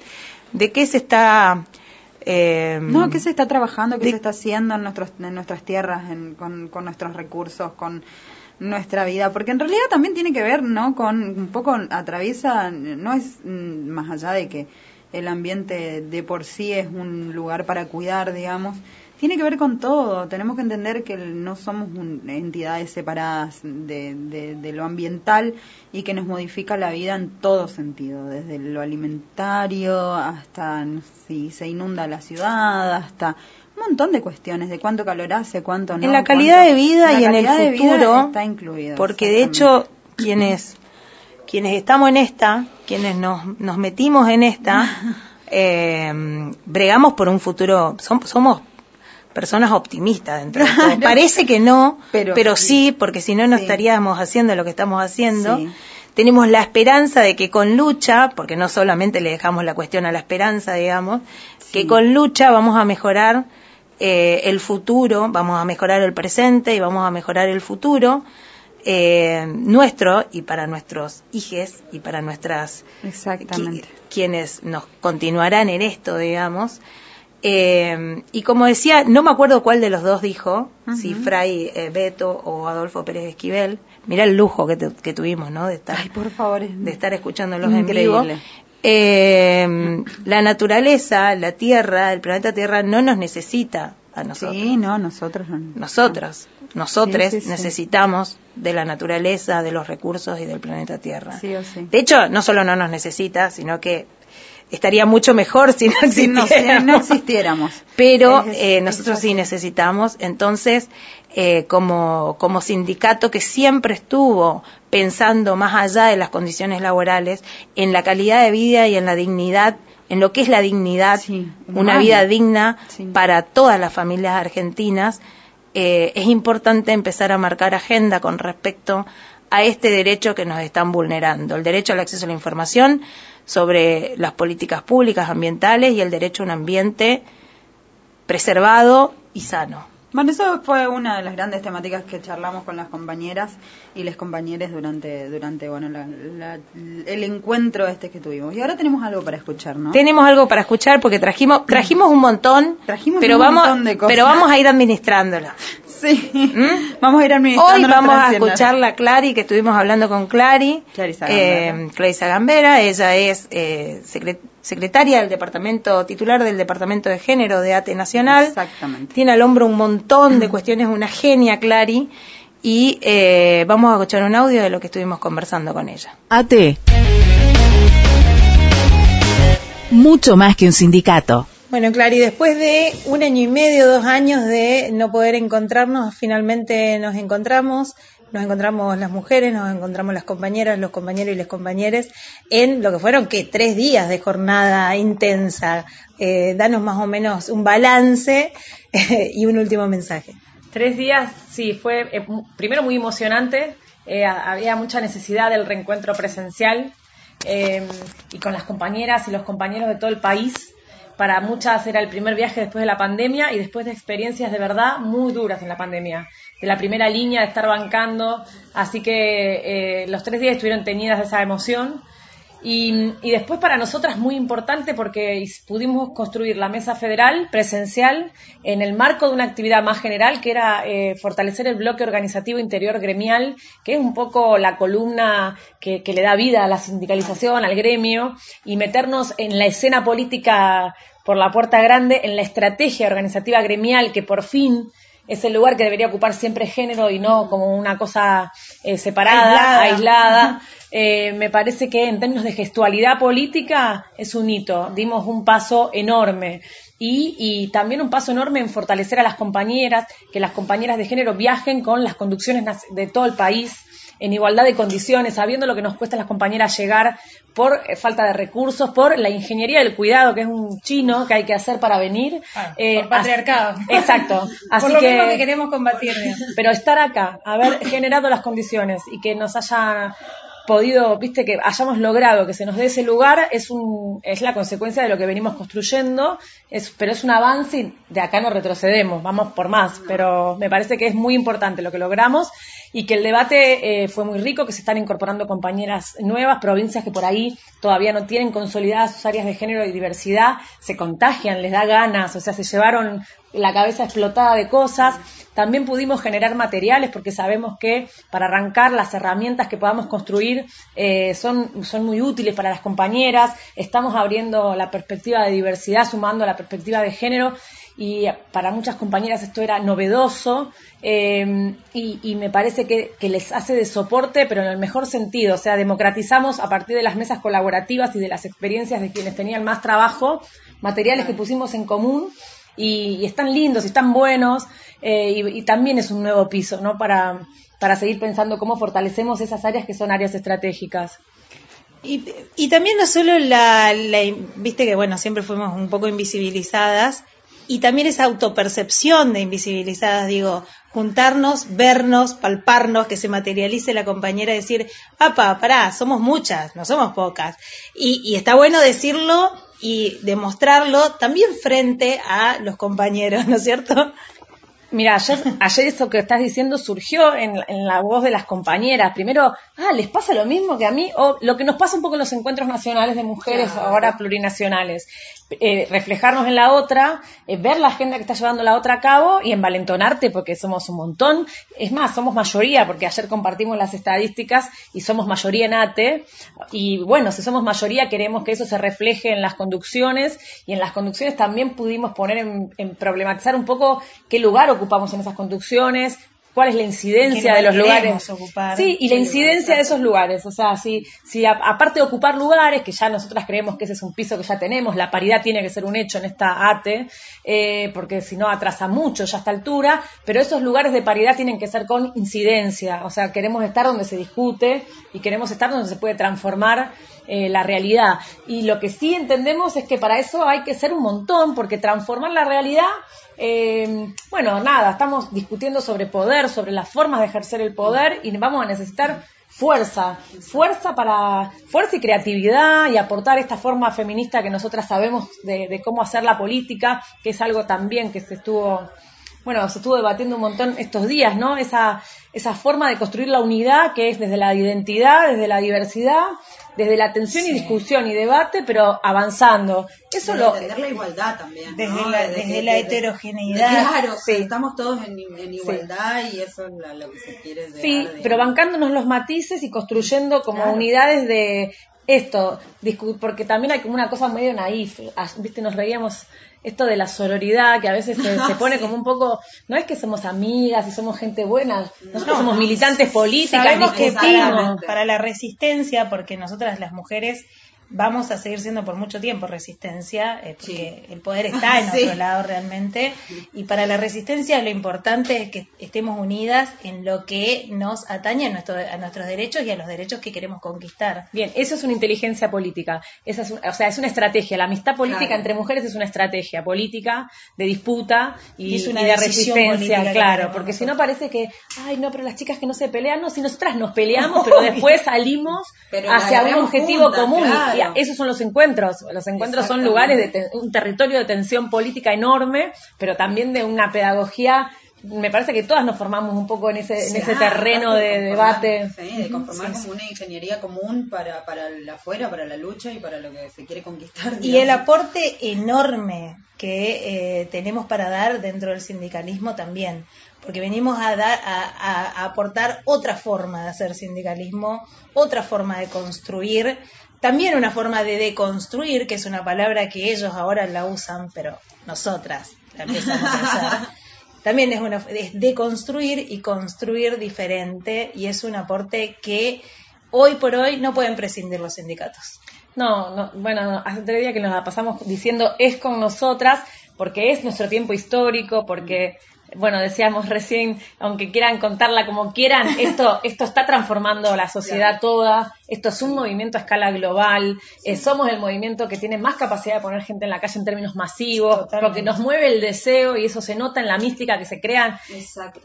[SPEAKER 4] de qué se está eh,
[SPEAKER 3] No, ¿qué se está trabajando? ¿Qué
[SPEAKER 4] de-
[SPEAKER 3] se está haciendo en, nuestros, en nuestras tierras, en- con, con nuestros recursos, con nuestra vida? Porque en realidad también tiene que ver, ¿no? Con un poco atraviesa, no es mm, más allá de que el ambiente de por sí es un lugar para cuidar, digamos. Tiene que ver con todo. Tenemos que entender que no somos un- entidades separadas de, de- de lo ambiental y que nos modifica la vida en todo sentido, desde lo alimentario hasta si se inunda la ciudad, hasta un montón de cuestiones de cuánto calor hace, cuánto no.
[SPEAKER 4] en la calidad
[SPEAKER 3] cuánto-
[SPEAKER 4] de vida y en el
[SPEAKER 3] calidad de vida
[SPEAKER 4] futuro,
[SPEAKER 3] está incluido.
[SPEAKER 4] porque de hecho quienes quienes estamos en esta, quienes nos, nos metimos en esta, [LAUGHS] eh, bregamos por un futuro, som- somos personas optimistas dentro [LAUGHS] de todo. Parece que no,
[SPEAKER 3] Pero
[SPEAKER 4] pero,
[SPEAKER 3] sí.
[SPEAKER 4] porque si no, no
[SPEAKER 3] Sí.
[SPEAKER 4] estaríamos haciendo lo que estamos haciendo.
[SPEAKER 3] Sí.
[SPEAKER 4] Tenemos la esperanza de que con lucha, porque no solamente le dejamos la cuestión a la esperanza, digamos, que con lucha vamos a mejorar eh, el futuro, vamos a mejorar el presente y vamos a mejorar el futuro eh, nuestro y para nuestros hijes y para nuestras
[SPEAKER 3] Exactamente.
[SPEAKER 4] qui- quienes nos continuarán en esto, digamos. Eh, y como decía, no me acuerdo cuál de los dos dijo, si Fray eh, Beto o Adolfo Pérez Esquivel. Mira el lujo que, tu- que tuvimos, ¿no? De estar,
[SPEAKER 3] Ay, por favor. es-
[SPEAKER 4] de estar escuchándolos en vivo.
[SPEAKER 3] Increíble.
[SPEAKER 4] Eh, la naturaleza, la Tierra, el planeta Tierra no nos necesita a nosotros.
[SPEAKER 3] Sí, no, nosotros no. Sí, sí.
[SPEAKER 4] necesitamos de la naturaleza, de los recursos y del planeta Tierra.
[SPEAKER 3] Sí o sí.
[SPEAKER 4] De hecho, no solo no nos necesita, sino que estaría mucho mejor si no [LAUGHS]
[SPEAKER 3] Si no, si
[SPEAKER 4] existiéramos.
[SPEAKER 3] no existiéramos.
[SPEAKER 4] Pero
[SPEAKER 3] Es-
[SPEAKER 4] eh, nosotros sí necesitamos, entonces, eh, como, como sindicato que siempre estuvo pensando más allá de las condiciones laborales, en la calidad de vida y en la dignidad, en lo que es la dignidad,
[SPEAKER 3] Sí,
[SPEAKER 4] una vida digna
[SPEAKER 3] Sí.
[SPEAKER 4] para todas las familias argentinas, eh, es importante empezar a marcar agenda con respecto a este derecho que nos están vulnerando, el derecho al acceso a la información sobre las políticas públicas ambientales y el derecho a un ambiente preservado y sano.
[SPEAKER 3] Bueno, eso fue una de las grandes temáticas que charlamos con las compañeras y les compañeros durante, durante bueno, la- la- el encuentro este que tuvimos. Y ahora tenemos algo para escuchar, ¿no?
[SPEAKER 4] Tenemos algo para escuchar porque trajimos trajimos un montón,
[SPEAKER 3] Trajimos
[SPEAKER 4] pero
[SPEAKER 3] un
[SPEAKER 4] vamos
[SPEAKER 3] montón de cosas.
[SPEAKER 4] pero vamos a ir administrándola. [LAUGHS]
[SPEAKER 3] Sí.
[SPEAKER 4] ¿Mm?
[SPEAKER 3] Vamos a ir administrando
[SPEAKER 4] Hoy vamos a escuchar a Clary, que estuvimos hablando con Clary.
[SPEAKER 3] Clarisa Gambera.
[SPEAKER 4] Eh, Clarisa Gambera, ella es eh, secre- secretaria del departamento, titular del departamento de género de ATE Nacional.
[SPEAKER 3] Exactamente.
[SPEAKER 4] Tiene al hombro un montón de cuestiones, una genia Clary. Y eh, vamos a escuchar un audio de lo que estuvimos conversando con ella.
[SPEAKER 1] AT. Mucho más que un sindicato.
[SPEAKER 4] Bueno, Clary, después de un año y medio, dos años de no poder encontrarnos, finalmente nos encontramos. Nos encontramos las mujeres, nos encontramos las compañeras, los compañeros y las compañeras en lo que fueron que tres días de jornada intensa. Eh, danos más o menos un balance y un último mensaje.
[SPEAKER 9] Tres días, sí, fue eh, primero muy emocionante. eh, había mucha necesidad del reencuentro presencial eh, y con las compañeras y los compañeros de todo el país. Para muchas era el primer viaje después de la pandemia y después de experiencias de verdad muy duras en la pandemia. De la primera línea, de estar bancando. Así que eh, los tres días estuvieron teñidas de esa emoción. Y, y después para nosotras muy importante porque pudimos construir la mesa federal presencial en el marco de una actividad más general que era eh, fortalecer el bloque organizativo interior gremial, que es un poco la columna que, que le da vida a la sindicalización, al gremio, y meternos en la escena política por la puerta grande, en la estrategia organizativa gremial que por fin es el lugar que debería ocupar siempre género y no como una cosa eh, separada,
[SPEAKER 3] Aislada.
[SPEAKER 9] aislada. Eh, me parece que en términos de gestualidad política es un hito. Dimos un paso enorme. Y, y también un paso enorme en fortalecer a las compañeras, que las compañeras de género viajen con las conducciones de todo el país en igualdad de condiciones, sabiendo lo que nos cuesta a las compañeras llegar por eh, falta de recursos, por la ingeniería del cuidado, que es un chino que hay que hacer para venir.
[SPEAKER 4] Ah,
[SPEAKER 9] Eh,
[SPEAKER 4] por patriarcado.
[SPEAKER 9] Exacto. [LAUGHS] Así
[SPEAKER 4] Por lo
[SPEAKER 9] que,
[SPEAKER 4] mismo que queremos combatir.
[SPEAKER 9] pero estar acá, haber generado las condiciones y que nos haya podido, viste, que hayamos logrado que se nos dé ese lugar es un es la consecuencia de lo que venimos construyendo, es, pero es un avance y de acá no retrocedemos, vamos por más, pero me parece que es muy importante lo que logramos y que el debate eh, fue muy rico, que se están incorporando compañeras nuevas, provincias que por ahí todavía no tienen consolidadas sus áreas de género y diversidad, se contagian, les da ganas, o sea, se llevaron la cabeza explotada de cosas. También pudimos generar materiales porque sabemos que para arrancar las herramientas que podamos construir eh, son, son muy útiles para las compañeras. Estamos abriendo la perspectiva de diversidad, sumando la perspectiva de género y para muchas compañeras esto era novedoso eh, y, y me parece que, que les hace de soporte, pero en el mejor sentido. O sea, democratizamos a partir de las mesas colaborativas y de las experiencias de quienes tenían más trabajo, materiales que pusimos en común y, están lindos y están buenos eh, y, y también es un nuevo piso, ¿no? Para, para seguir pensando cómo fortalecemos esas áreas que son áreas estratégicas.
[SPEAKER 4] Y, y también no solo la, la, viste que bueno, siempre fuimos un poco invisibilizadas, y también esa autopercepción de invisibilizadas, digo, juntarnos, vernos, palparnos, que se materialice la compañera, decir, apa, pará, somos muchas, no somos pocas. Y, y está bueno decirlo y demostrarlo también frente a los compañeros, ¿no es cierto?
[SPEAKER 9] Mira, ayer, ayer eso que estás diciendo surgió en, en, la voz de las compañeras. Primero, ah, ¿les pasa lo mismo que a mí? O lo que nos pasa un poco en los encuentros nacionales de mujeres, claro. ahora plurinacionales. Eh, reflejarnos en la otra, eh, ver la agenda que está llevando la otra a cabo y envalentonarte porque somos un montón. Es más, somos mayoría, porque ayer compartimos las estadísticas y somos mayoría en ATE. Y bueno, si somos mayoría, queremos que eso se refleje en las conducciones y en las conducciones también pudimos poner en, en problematizar un poco qué lugar ocupamos en esas conducciones, cuál es la incidencia de los lugares.
[SPEAKER 4] Ocupar,
[SPEAKER 9] sí, y la incidencia de esos lugares. O sea, si, si a, aparte de ocupar lugares, que ya nosotras creemos que ese es un piso que ya tenemos, la paridad tiene que ser un hecho en esta ATE, eh, porque si no atrasa mucho ya a esta altura, pero esos lugares de paridad tienen que ser con incidencia. O sea, queremos estar donde se discute y queremos estar donde se puede transformar eh, la realidad. Y lo que sí entendemos es que para eso hay que ser un montón, porque transformar la realidad eh, bueno, nada, estamos discutiendo sobre poder, sobre las formas de ejercer el poder y vamos a necesitar fuerza, fuerza para, fuerza y creatividad y aportar esta forma feminista que nosotras sabemos de, de cómo hacer la política, que es algo también que se estuvo, bueno, se estuvo debatiendo un montón estos días, ¿no? Esa, esa forma de construir la unidad que es desde la identidad, desde la diversidad, desde la atención sí. y discusión y debate, pero avanzando. Eso
[SPEAKER 3] desde
[SPEAKER 9] lo
[SPEAKER 3] entender la igualdad también.
[SPEAKER 4] Desde,
[SPEAKER 3] ¿no?
[SPEAKER 4] la, desde, desde la heterogeneidad.
[SPEAKER 3] Claro, sí. estamos todos en, en igualdad sí. y eso es la, lo que se quiere
[SPEAKER 9] Sí, de, pero bancándonos los matices y construyendo como claro. unidades de esto, porque también hay como una cosa medio naif, viste, nos reíamos esto de la sororidad, que a veces se, se [LAUGHS] pone como un poco, no es que somos amigas y somos gente buena, nosotros no, somos militantes políticas.
[SPEAKER 4] Sabemos que para la resistencia, porque nosotras las mujeres vamos a seguir siendo por mucho tiempo resistencia, eh, porque sí. el poder [LAUGHS] está en sí. otro lado realmente, y para la resistencia lo importante es que estemos unidas en lo que nos atañe a, nuestro, a nuestros derechos y a los derechos que queremos conquistar.
[SPEAKER 9] Bien, eso es una inteligencia política, esa es un, o sea, es una estrategia, la amistad política claro. entre mujeres es una estrategia política de disputa y,
[SPEAKER 4] y, una
[SPEAKER 9] y de resistencia, claro, porque si no parece que, ay, no, pero las chicas que no se pelean, no, si nosotras nos [LAUGHS] peleamos, pero después salimos
[SPEAKER 3] pero
[SPEAKER 9] hacia un objetivo
[SPEAKER 3] juntas,
[SPEAKER 9] común.
[SPEAKER 3] Claro.
[SPEAKER 9] Y esos son los encuentros. Los encuentros son lugares de te, un territorio de tensión política enorme, pero también de una pedagogía me parece que todas nos formamos un poco en ese, en ese terreno de, de debate.
[SPEAKER 3] Sí, de conformar sí, como una ingeniería común para, para la afuera, para la lucha y para lo que se quiere conquistar.
[SPEAKER 4] Digamos. Y el aporte enorme que eh, tenemos para dar dentro del sindicalismo también, porque venimos a, dar, a, a, a aportar otra forma de hacer sindicalismo, otra forma de construir también una forma de deconstruir, que es una palabra que ellos ahora la usan, pero nosotras la empezamos a usar. [LAUGHS] También es, una, es deconstruir y construir diferente y es un aporte que hoy por hoy no pueden prescindir los sindicatos.
[SPEAKER 9] No, no bueno, hace tres días que nos la pasamos diciendo es con nosotras porque es nuestro tiempo histórico, porque bueno, decíamos recién, aunque quieran contarla como quieran, [LAUGHS] esto, esto está transformando la sociedad toda, esto es un movimiento a escala global, eh, somos el movimiento que tiene más capacidad de poner gente en la calle en términos masivos, Totalmente. porque nos mueve el deseo y eso se nota en la mística que se crea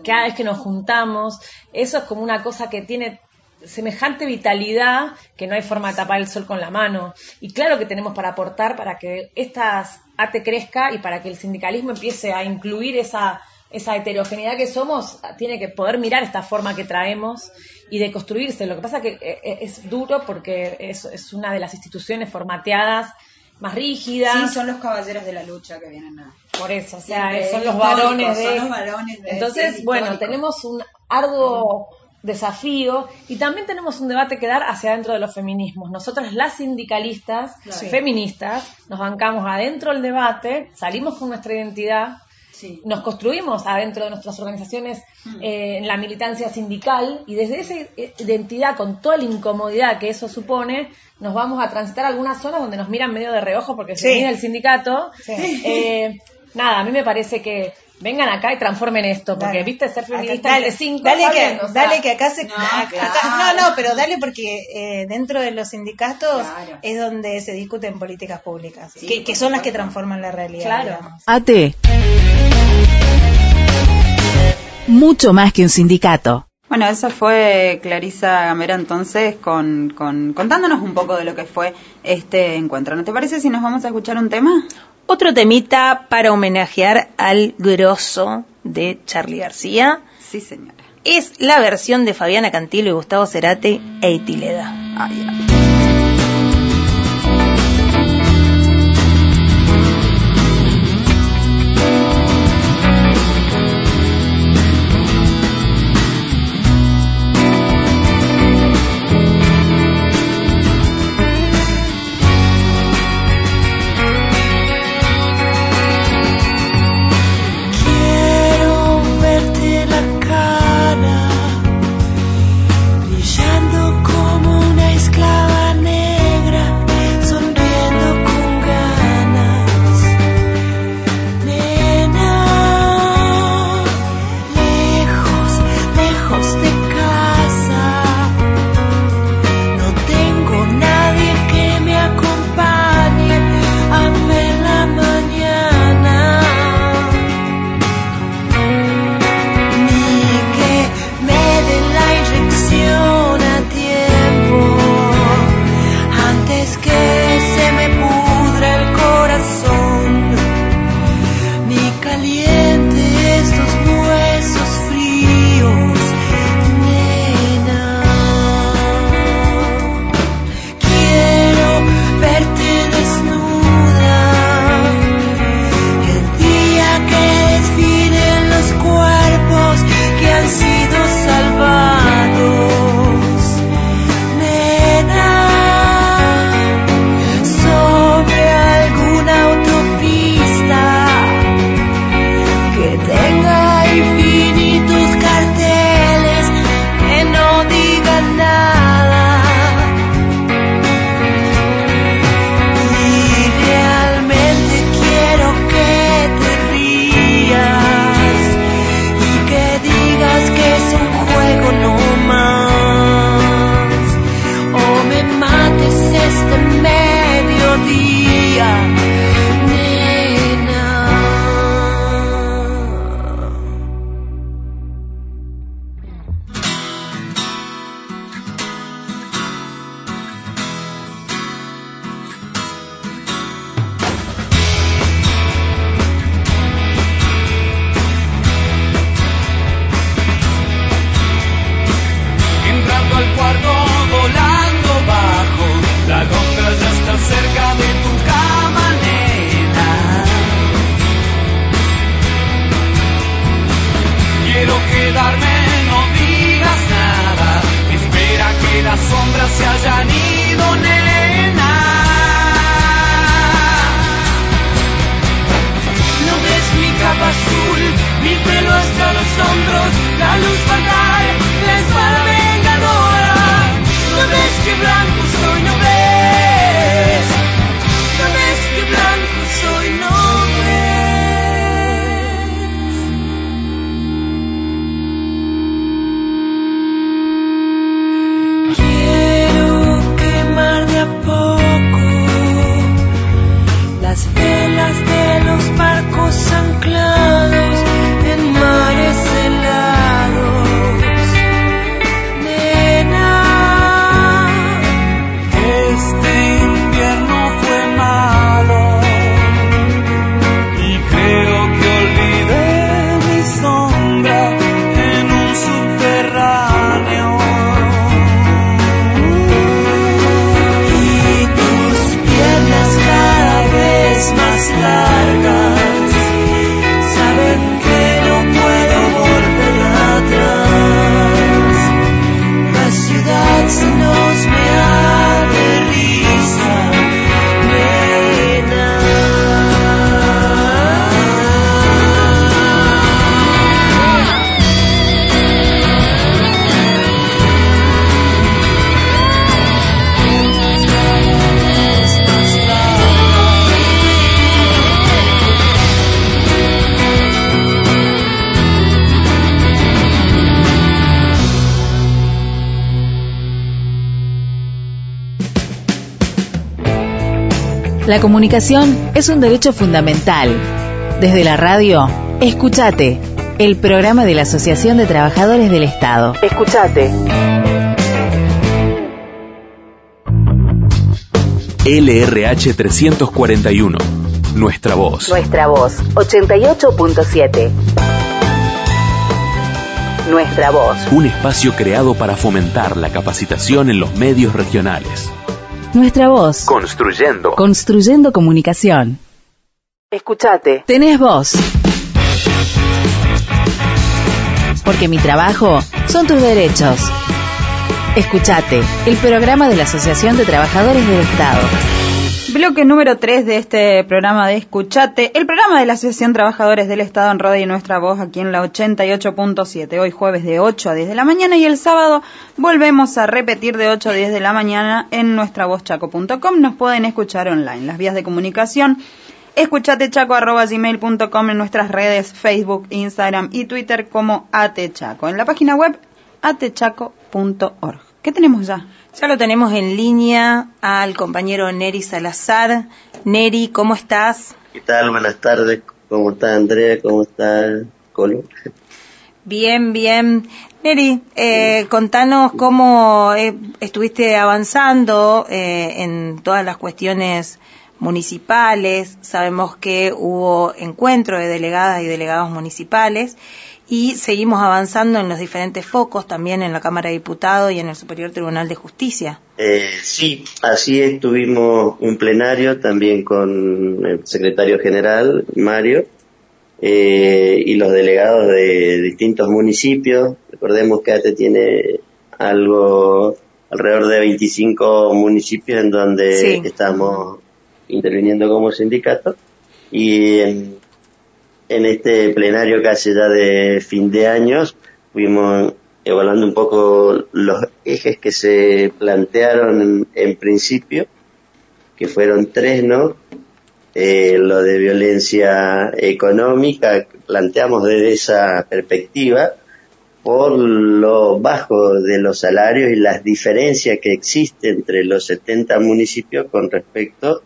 [SPEAKER 9] cada vez que nos juntamos, eso es como una cosa que tiene semejante vitalidad que no hay forma de tapar el sol con la mano. Y claro que tenemos para aportar para que estas ATE crezca y para que el sindicalismo empiece a incluir esa esa heterogeneidad que somos tiene que poder mirar esta forma que traemos y de construirse. Lo que pasa que eh, es duro porque es, es una de las instituciones formateadas más rígidas.
[SPEAKER 3] Sí, son los caballeros de la lucha que vienen a...
[SPEAKER 9] Por eso, o sea, son los varones de...
[SPEAKER 3] Son los varones de
[SPEAKER 9] Entonces,
[SPEAKER 3] sí,
[SPEAKER 9] bueno, tenemos un arduo desafío y también tenemos un debate que dar hacia adentro de los feminismos. Nosotras las sindicalistas, claro. feministas, nos bancamos adentro del debate, salimos con nuestra identidad, Sí. nos construimos adentro de nuestras organizaciones mm. eh, en la militancia sindical y desde esa identidad, con toda la incomodidad que eso supone, nos vamos a transitar a algunas zonas donde nos miran medio de reojo porque se sí. mira el sindicato. Sí. Eh, nada, a mí me parece que vengan acá y transformen esto, porque
[SPEAKER 10] Dale.
[SPEAKER 9] viste ser feminista
[SPEAKER 10] dale,
[SPEAKER 9] cinco.
[SPEAKER 10] dale que,
[SPEAKER 9] bien, o sea,
[SPEAKER 10] dale que acá se
[SPEAKER 3] No, [LAUGHS]
[SPEAKER 10] acá- no, no, pero dale porque eh, dentro de los sindicatos
[SPEAKER 3] Claro.
[SPEAKER 10] es donde se discuten políticas públicas,
[SPEAKER 3] Sí,
[SPEAKER 10] que, son las que transforman la realidad.
[SPEAKER 9] Claro.
[SPEAKER 10] digamos.
[SPEAKER 1] AT. Mucho más que un sindicato.
[SPEAKER 3] Bueno, eso fue Clarisa Gamera entonces con, con contándonos un poco de lo que fue este encuentro. ¿No te parece si nos vamos a escuchar un tema?
[SPEAKER 4] Otro temita para homenajear al grosso de Charlie García
[SPEAKER 3] Sí, señora.
[SPEAKER 4] es la versión de Fabiana Cantilo y Gustavo Cerati e Itileda.
[SPEAKER 3] Ay, ay.
[SPEAKER 7] La
[SPEAKER 1] comunicación es un derecho fundamental. Desde la radio, escúchate, el programa de la Asociación de Trabajadores del Estado. Escúchate.
[SPEAKER 8] LRH 341. Nuestra voz.
[SPEAKER 1] Nuestra voz, 88.7. Nuestra voz.
[SPEAKER 8] Un espacio creado para fomentar la capacitación en los medios regionales.
[SPEAKER 1] Nuestra voz.
[SPEAKER 8] Construyendo.
[SPEAKER 1] Construyendo comunicación. Escúchate. Tenés voz. Porque mi trabajo son tus derechos. Escúchate, el programa de la Asociación de Trabajadores del Estado.
[SPEAKER 3] Bloque número 3 de este programa de Escuchate, el programa de la Asociación Trabajadores del Estado en Radio y Nuestra Voz aquí en la 88.7, hoy jueves de 8 a 10 de la mañana y el sábado volvemos a repetir de 8 a 10 de la mañana en nuestravozchaco.com. Nos pueden escuchar online, las vías de comunicación escuchatechaco.gmail.com en nuestras redes Facebook, Instagram y Twitter como atechaco. En la página web atechaco.org. ¿Qué tenemos ya?
[SPEAKER 4] Ya lo tenemos en línea al compañero Neri Salazar. Neri, ¿cómo estás?
[SPEAKER 11] ¿Qué tal? Buenas tardes. ¿Cómo está Andrea? ¿Cómo está Colo?
[SPEAKER 4] Bien, bien. Neri, eh, contanos cómo eh, estuviste avanzando eh, en todas las cuestiones municipales. Sabemos que hubo encuentro de delegadas y delegados municipales y seguimos avanzando en los diferentes focos, también en la Cámara de Diputados y en el Superior Tribunal de Justicia.
[SPEAKER 11] Eh, sí, así es, tuvimos un plenario también con el secretario general, Mario, eh, y los delegados de distintos municipios. Recordemos que ATE tiene algo alrededor de 25 municipios en donde
[SPEAKER 4] Sí.
[SPEAKER 11] estamos interviniendo como sindicato y en, en este plenario casi ya de fin de años fuimos evaluando un poco los ejes que se plantearon en, en principio, que fueron tres, ¿no? Eh, lo de violencia económica, planteamos desde esa perspectiva, por lo bajo de los salarios y las diferencias que existen entre los 70 municipios con respecto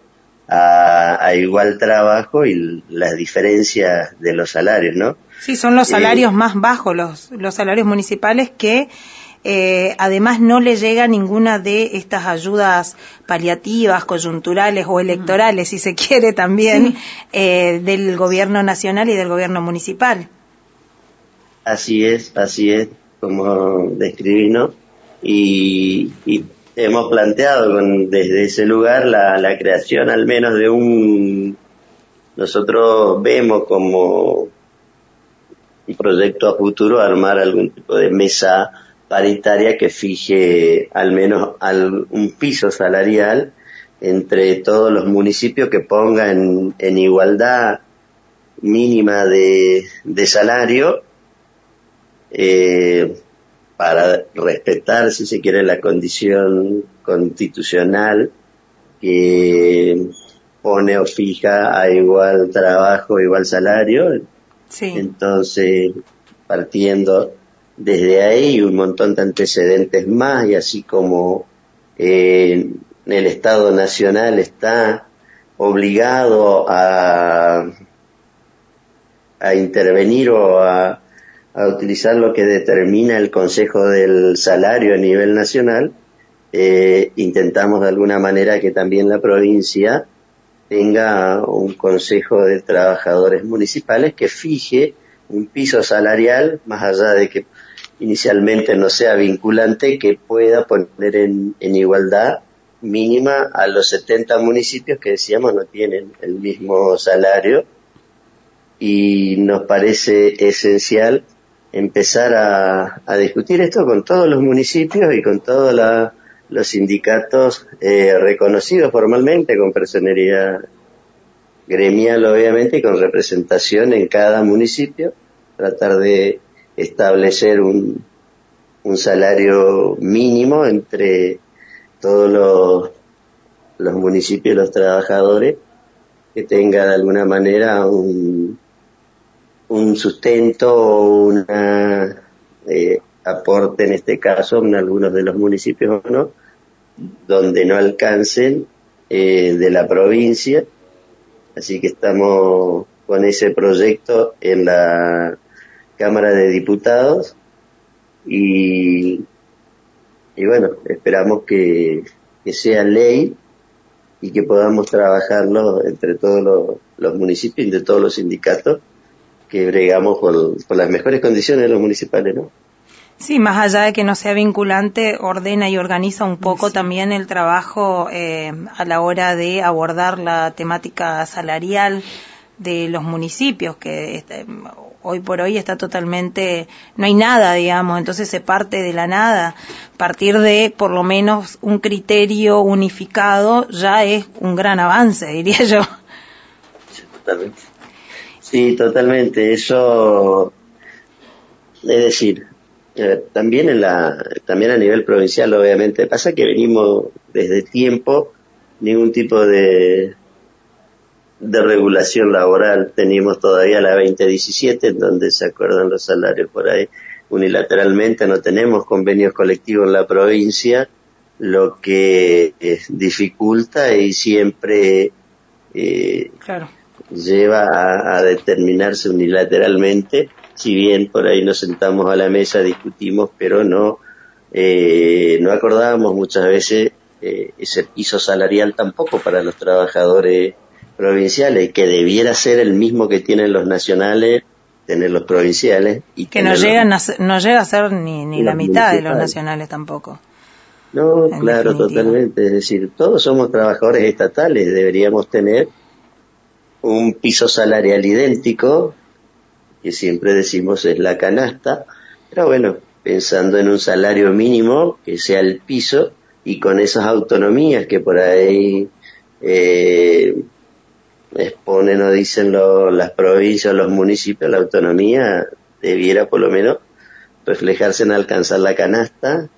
[SPEAKER 11] a, a igual trabajo y las diferencias de los salarios, ¿no?
[SPEAKER 4] Sí, son los
[SPEAKER 11] Eh,
[SPEAKER 4] salarios más bajos, los, los salarios municipales que eh, además no le llega ninguna de estas ayudas paliativas, coyunturales o electorales, si se quiere también, eh, del gobierno nacional y del gobierno municipal.
[SPEAKER 11] Así es, así es, como describí, ¿no? Y, y hemos planteado con- desde ese lugar la, la creación al menos de un, nosotros vemos como un proyecto a futuro armar algún tipo de mesa paritaria que fije al menos al- un piso salarial entre todos los municipios que ponga en, en igualdad mínima de, de salario eh, para respetar, si se quiere, la condición constitucional que pone o fija a igual trabajo, igual salario.
[SPEAKER 4] Sí.
[SPEAKER 11] Entonces, partiendo desde ahí un montón de antecedentes más y así como eh, el Estado Nacional está obligado a, a intervenir o a, a utilizar lo que determina el Consejo del Salario a nivel nacional, eh, intentamos de alguna manera que también la provincia tenga un Consejo de Trabajadores Municipales que fije un piso salarial, más allá de que inicialmente no sea vinculante, que pueda poner en, en igualdad mínima a los 70 municipios que decíamos no tienen el mismo salario. Y nos parece esencial empezar a, a discutir esto con todos los municipios y con todos los sindicatos eh, reconocidos formalmente, con personería gremial obviamente y con representación en cada municipio, tratar de establecer un, un salario mínimo entre todos los, los municipios y los trabajadores que tenga de alguna manera un, un sustento o una eh, aporte en este caso en algunos de los municipios o no donde no alcancen eh, de la provincia, así que estamos con ese proyecto en la Cámara de Diputados y, y bueno, esperamos que, que sea ley y que podamos trabajarlo entre todos los, los municipios y de todos los sindicatos que bregamos por, por las mejores condiciones de los municipales, ¿no?
[SPEAKER 4] Sí, más allá de que no sea vinculante, ordena y organiza un poco también el trabajo eh, a la hora de abordar la temática salarial de los municipios, que este, hoy por hoy está totalmente, no hay nada, digamos, entonces se parte de la nada. Partir de por lo menos un criterio unificado ya es un gran avance, [LAUGHS] diría yo.
[SPEAKER 11] Totalmente. Sí, totalmente. Eso, es decir, eh, también en la, también a nivel provincial, obviamente. Pasa que venimos desde tiempo ningún tipo de de regulación laboral. Teníamos todavía la 2017, en donde se acuerdan los salarios por ahí unilateralmente. No tenemos convenios colectivos en la provincia, lo que eh, dificulta y siempre eh, lleva a, a determinarse unilateralmente si bien por ahí nos sentamos a la mesa, discutimos, pero no, eh, no acordábamos muchas veces eh, ese piso salarial tampoco para los trabajadores provinciales, que debiera ser el mismo que tienen los nacionales, tener los provinciales. y
[SPEAKER 4] Que no, llegan a ser- no llega a ser ni, ni la mitad de los nacionales tampoco.
[SPEAKER 11] No, claro,
[SPEAKER 4] definitiva.
[SPEAKER 11] totalmente. Es decir, todos somos trabajadores estatales, deberíamos tener un piso salarial idéntico, que siempre decimos es la canasta, pero bueno, pensando en un salario mínimo que sea el piso y con esas autonomías que por ahí eh, exponen o dicen lo- las provincias los municipios, la autonomía debiera por lo menos reflejarse en alcanzar la canasta.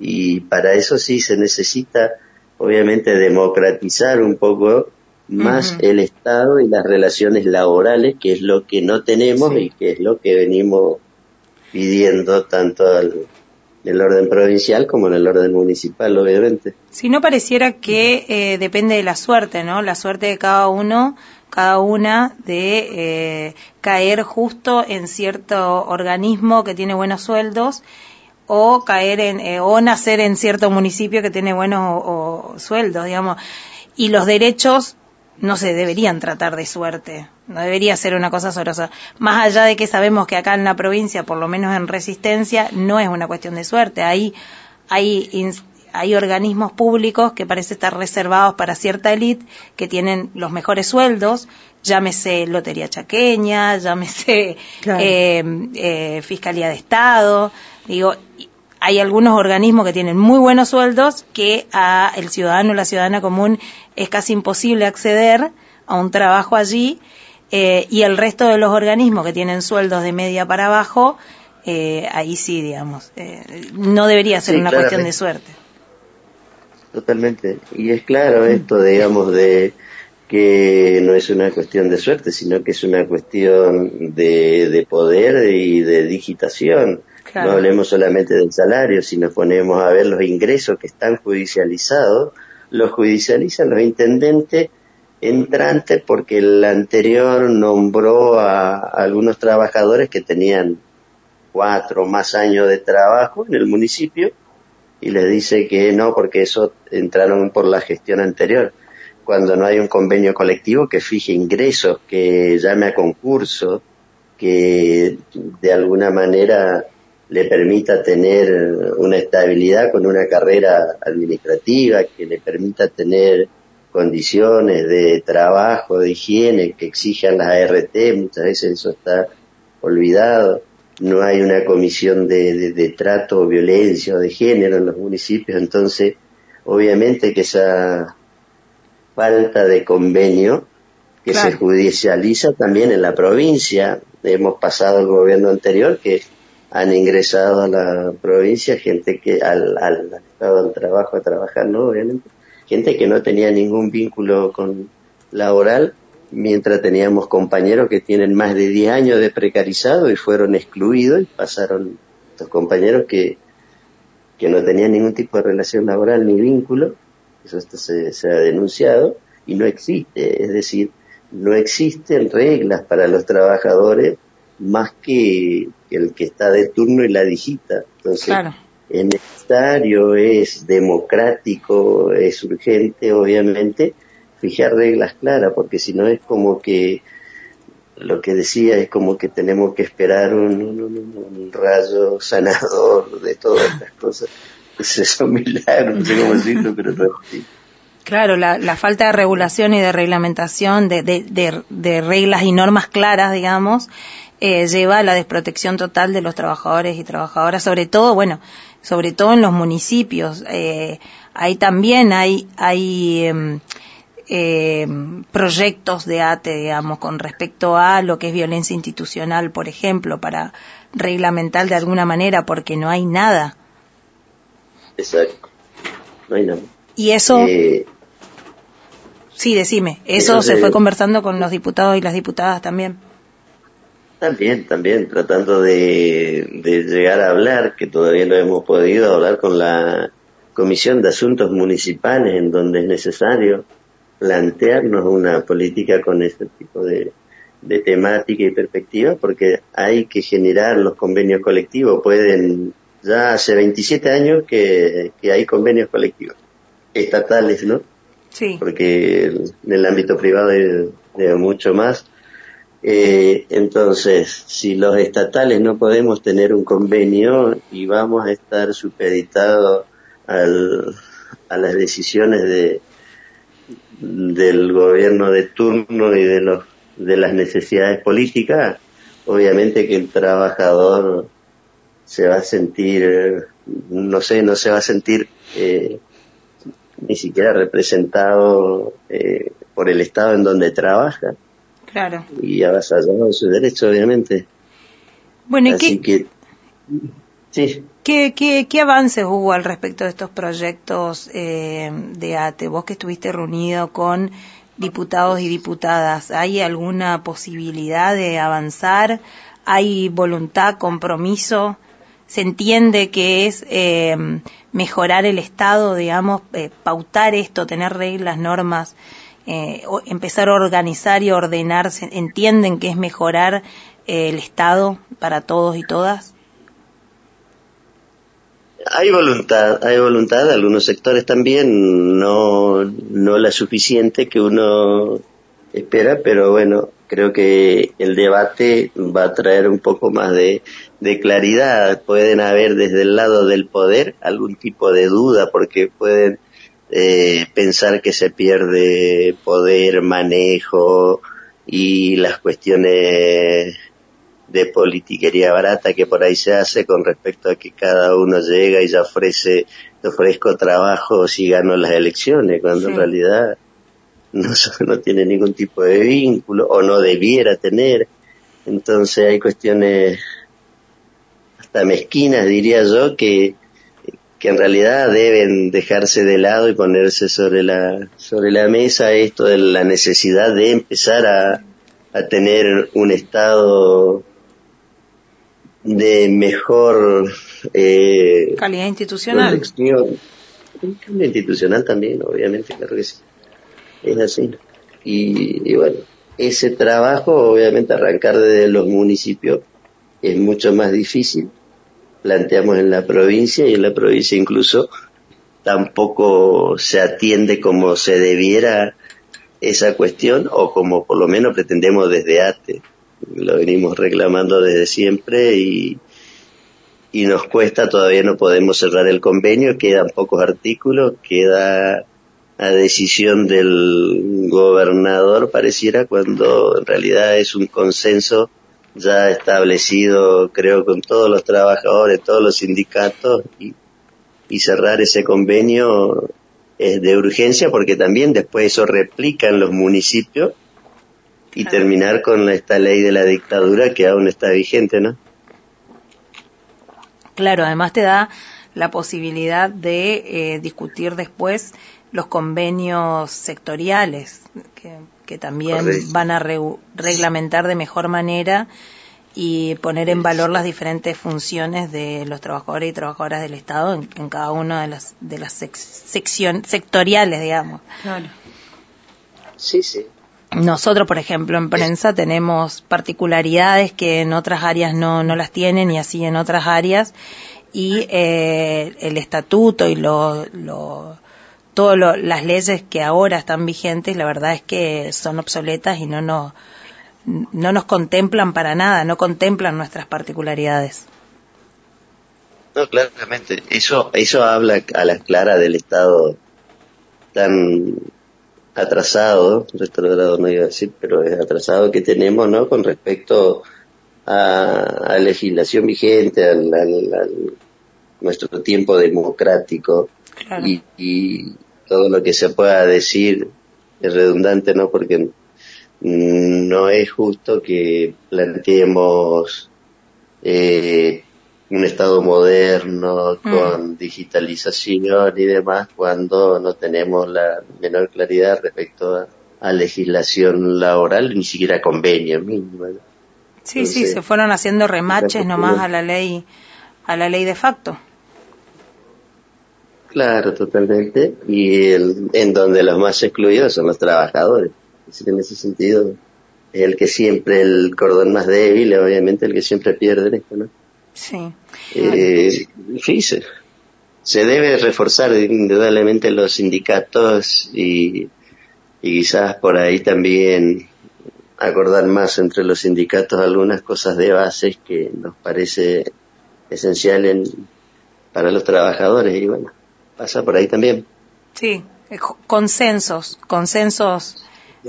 [SPEAKER 11] Y para eso sí se necesita obviamente democratizar un poco más el Estado y las relaciones laborales, que es lo que no tenemos y que es lo que venimos pidiendo tanto al- en el orden provincial como en el orden municipal, obviamente.
[SPEAKER 4] Si no pareciera que eh, depende de la suerte, ¿no? La suerte de cada uno, cada una de eh, caer justo en cierto organismo que tiene buenos sueldos o caer en eh, o nacer en cierto municipio que tiene buenos o- o sueldos, digamos. Y los derechos no se deberían tratar de suerte, no debería ser una cosa sorosa. Más allá de que sabemos que acá en la provincia, por lo menos en resistencia, no es una cuestión de suerte. Hay, hay, hay organismos públicos que parece estar reservados para cierta élite que tienen los mejores sueldos, llámese Lotería Chaqueña, llámese
[SPEAKER 3] Claro.
[SPEAKER 4] eh, eh, Fiscalía de Estado, digo, hay algunos organismos que tienen muy buenos sueldos que a el ciudadano o la ciudadana común es casi imposible acceder a un trabajo allí eh, y el resto de los organismos que tienen sueldos de media para abajo eh, ahí sí digamos eh, no debería ser
[SPEAKER 11] Sí,
[SPEAKER 4] una
[SPEAKER 11] claramente.
[SPEAKER 4] cuestión de suerte
[SPEAKER 11] Totalmente. Y es claro esto, digamos, de que no es una cuestión de suerte, sino que es una cuestión de, de poder y de digitación.
[SPEAKER 4] Claro.
[SPEAKER 11] No hablemos solamente del salario, si nos ponemos a ver los ingresos que están judicializados, los judicializan los intendentes entrantes porque el anterior nombró a algunos trabajadores que tenían cuatro o más años de trabajo en el municipio y les dice que no, porque eso entraron por la gestión anterior. Cuando no hay un convenio colectivo que fije ingresos, que llame a concurso, que de alguna manera le permita tener una estabilidad con una carrera administrativa, que le permita tener condiciones de trabajo, de higiene que exijan las ART, muchas veces eso está olvidado no hay una comisión de, de, de trato o violencia o de género en los municipios, entonces obviamente que esa falta de convenio que
[SPEAKER 4] Claro.
[SPEAKER 11] se judicializa también en la provincia, hemos pasado el gobierno anterior que han ingresado a la provincia gente que al, al estado del trabajo a trabajar, ¿no? Obviamente, gente que no tenía ningún vínculo con laboral mientras teníamos compañeros que tienen más de 10 años de precarizado y fueron excluidos y pasaron estos compañeros que, que no tenían ningún tipo de relación laboral ni vínculo, eso se, se ha denunciado, y no existe, es decir, no existen reglas para los trabajadores más que el que está de turno y la digita. Entonces,
[SPEAKER 4] Claro.
[SPEAKER 11] es necesario, es democrático, es urgente, obviamente, fijar reglas claras, porque si no es como que lo que decía es como que tenemos que esperar un, un- un- un rayo sanador de todas estas cosas. [LAUGHS] Eso es un milagro, no sé cómo decirlo, pero no es.
[SPEAKER 4] Claro, la, la falta de regulación y de reglamentación, de, de, de- de reglas y normas claras, digamos, eh, lleva a la desprotección total de los trabajadores y trabajadoras, sobre todo, bueno, sobre todo en los municipios. Eh, ahí también hay, hay em, proyectos de ATE, digamos, con respecto a lo que es violencia institucional, por ejemplo, para reglamentar de alguna manera, porque no hay nada.
[SPEAKER 11] Exacto. No hay nada.
[SPEAKER 4] Y eso,
[SPEAKER 11] Eh,
[SPEAKER 4] sí, decime, eso
[SPEAKER 11] Entonces-
[SPEAKER 4] se fue conversando con los diputados y las diputadas también.
[SPEAKER 11] También, también, tratando de, de llegar a hablar, que todavía no hemos podido hablar con la Comisión de Asuntos Municipales, en donde es necesario plantearnos una política con este tipo de, de temática y perspectiva, porque hay que generar los convenios colectivos. Pueden, ya hace 27 años que, que hay convenios colectivos, estatales, ¿no?
[SPEAKER 4] Sí.
[SPEAKER 11] porque en el ámbito privado hay mucho más. Eh, entonces, si los estatales no podemos tener un convenio y vamos a estar supeditados a las decisiones de, del gobierno de turno y de los de las necesidades políticas, obviamente que el trabajador se va a sentir, no sé, no se va a sentir eh, ni siquiera representado eh, por el Estado en donde trabaja
[SPEAKER 4] Claro.
[SPEAKER 11] y avasallado en sus derechos, obviamente.
[SPEAKER 4] Bueno, ¿y
[SPEAKER 11] Así
[SPEAKER 4] qué,
[SPEAKER 11] que, sí,
[SPEAKER 4] qué, qué, qué avances hubo al respecto de estos proyectos eh, de ATE? Vos que estuviste reunido con diputados y diputadas, ¿hay alguna posibilidad de avanzar? ¿Hay voluntad, compromiso? ¿Se entiende que es eh, mejorar el Estado, digamos, eh, pautar esto, tener reglas, normas, eh, empezar a organizar y ordenar? ¿Se- ¿Entienden que es mejorar eh, el Estado para todos y todas?
[SPEAKER 11] hay voluntad, hay voluntad algunos sectores también, no, no la suficiente que uno espera, pero bueno, creo que el debate va a traer un poco más de claridad. Pueden haber desde el lado del poder algún tipo de duda, porque pueden eh, pensar que se pierde poder, manejo y las cuestiones de politiquería barata que por ahí se hace con respecto a que cada uno llega y ya ofrece, te ofrezco trabajo si gano las elecciones, cuando en realidad no, [LAUGHS] no tiene ningún tipo de vínculo o no debiera tener. Entonces hay cuestiones hasta mezquinas, diría yo, que, que en realidad deben dejarse de lado y ponerse sobre la, sobre la mesa esto de la necesidad de empezar a, a tener un Estado de mejor eh,
[SPEAKER 4] Calidad institucional.
[SPEAKER 11] protección. Cambio institucional también, obviamente, claro que sí. Es así. Y, y bueno, ese trabajo, obviamente, arrancar desde los municipios es mucho más difícil. Planteamos en la provincia y en la provincia incluso tampoco se atiende como se debiera esa cuestión o como por lo menos pretendemos desde ATE. Lo venimos reclamando desde siempre y, y nos cuesta, todavía no podemos cerrar el convenio, quedan pocos artículos, queda a decisión del gobernador pareciera cuando en realidad es un consenso ya establecido creo con todos los trabajadores, todos los sindicatos y, y cerrar ese convenio es de urgencia porque también después eso replica en los municipios y terminar con esta ley de la dictadura que aún está vigente, ¿no?
[SPEAKER 4] Claro, además te da la posibilidad de eh, discutir después los convenios sectoriales que, que también
[SPEAKER 11] Correcto.
[SPEAKER 4] van a reglamentar de mejor manera y poner en valor las diferentes funciones de los trabajadores y trabajadoras del Estado en, en cada una de las de las sec- sección- sectoriales, digamos.
[SPEAKER 3] Claro.
[SPEAKER 11] Sí, sí.
[SPEAKER 4] Nosotros, por ejemplo, en prensa tenemos particularidades que en otras áreas no, no las tienen y así en otras áreas. Y eh, el estatuto y lo, lo, todas las leyes que ahora están vigentes, la verdad es que son obsoletas y no nos, no nos contemplan para nada, no contemplan nuestras particularidades.
[SPEAKER 11] No, claramente. Eso, eso habla a la clara del Estado tan atrasado, retrogrado no iba a decir, pero es atrasado que tenemos, ¿no? Con respecto a, a legislación vigente, al, al- al- nuestro tiempo democrático y, y todo lo que se pueda decir es redundante, ¿no? Porque mm, no es justo que planteemos eh, un Estado moderno con digitalización y demás cuando no tenemos la menor claridad respecto a, a legislación laboral, ni siquiera convenio mínimo. ¿no?
[SPEAKER 4] Sí, sí, se fueron haciendo remaches nomás a la ley, a la ley de facto.
[SPEAKER 11] Claro, totalmente. Y el- en donde los más excluidos son los trabajadores. Así que en ese sentido, es el que siempre, el cordón más débil, obviamente el que siempre pierde en esto, ¿no?
[SPEAKER 4] Sí.
[SPEAKER 11] Eh, sí, se, se debe reforzar indudablemente los sindicatos y, y quizás por ahí también acordar más entre los sindicatos algunas cosas de bases que nos parece esencial en, para los trabajadores y bueno, pasa por ahí también.
[SPEAKER 4] Sí, eh, co- consensos, consensos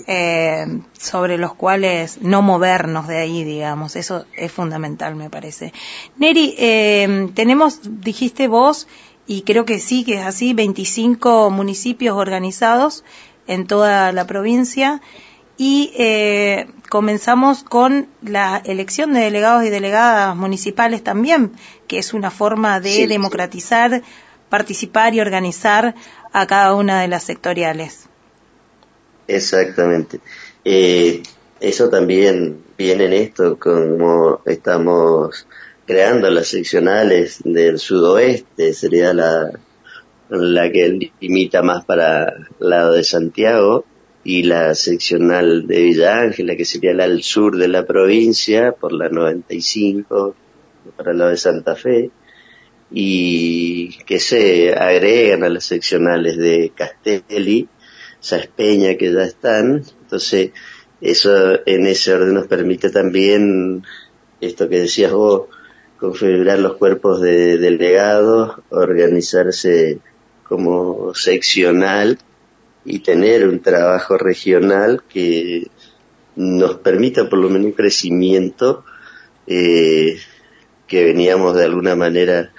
[SPEAKER 4] eh, sobre los cuales no movernos de ahí, digamos. Eso es fundamental, me parece. Neri, eh, tenemos, dijiste vos, y creo que sí, que es así, 25 municipios organizados en toda la provincia y eh, comenzamos con la elección de delegados y delegadas municipales también, que es una forma de
[SPEAKER 11] Sí, sí.
[SPEAKER 4] Participar y organizar a cada una de las sectoriales.
[SPEAKER 11] Exactamente. Eh, eso también viene en esto, como estamos creando las seccionales del sudoeste, sería la, la que limita más para el lado de Santiago, y la seccional de Villa Ángela, que sería la al sur de la provincia, por la 95, para el lado de Santa Fe, y que se agregan a las seccionales de Castelli, Peña que ya están, entonces eso en ese orden nos permite también esto que decías vos, configurar los cuerpos de delegados, organizarse como seccional y tener un trabajo regional que nos permita por lo menos un crecimiento eh, que veníamos de alguna manera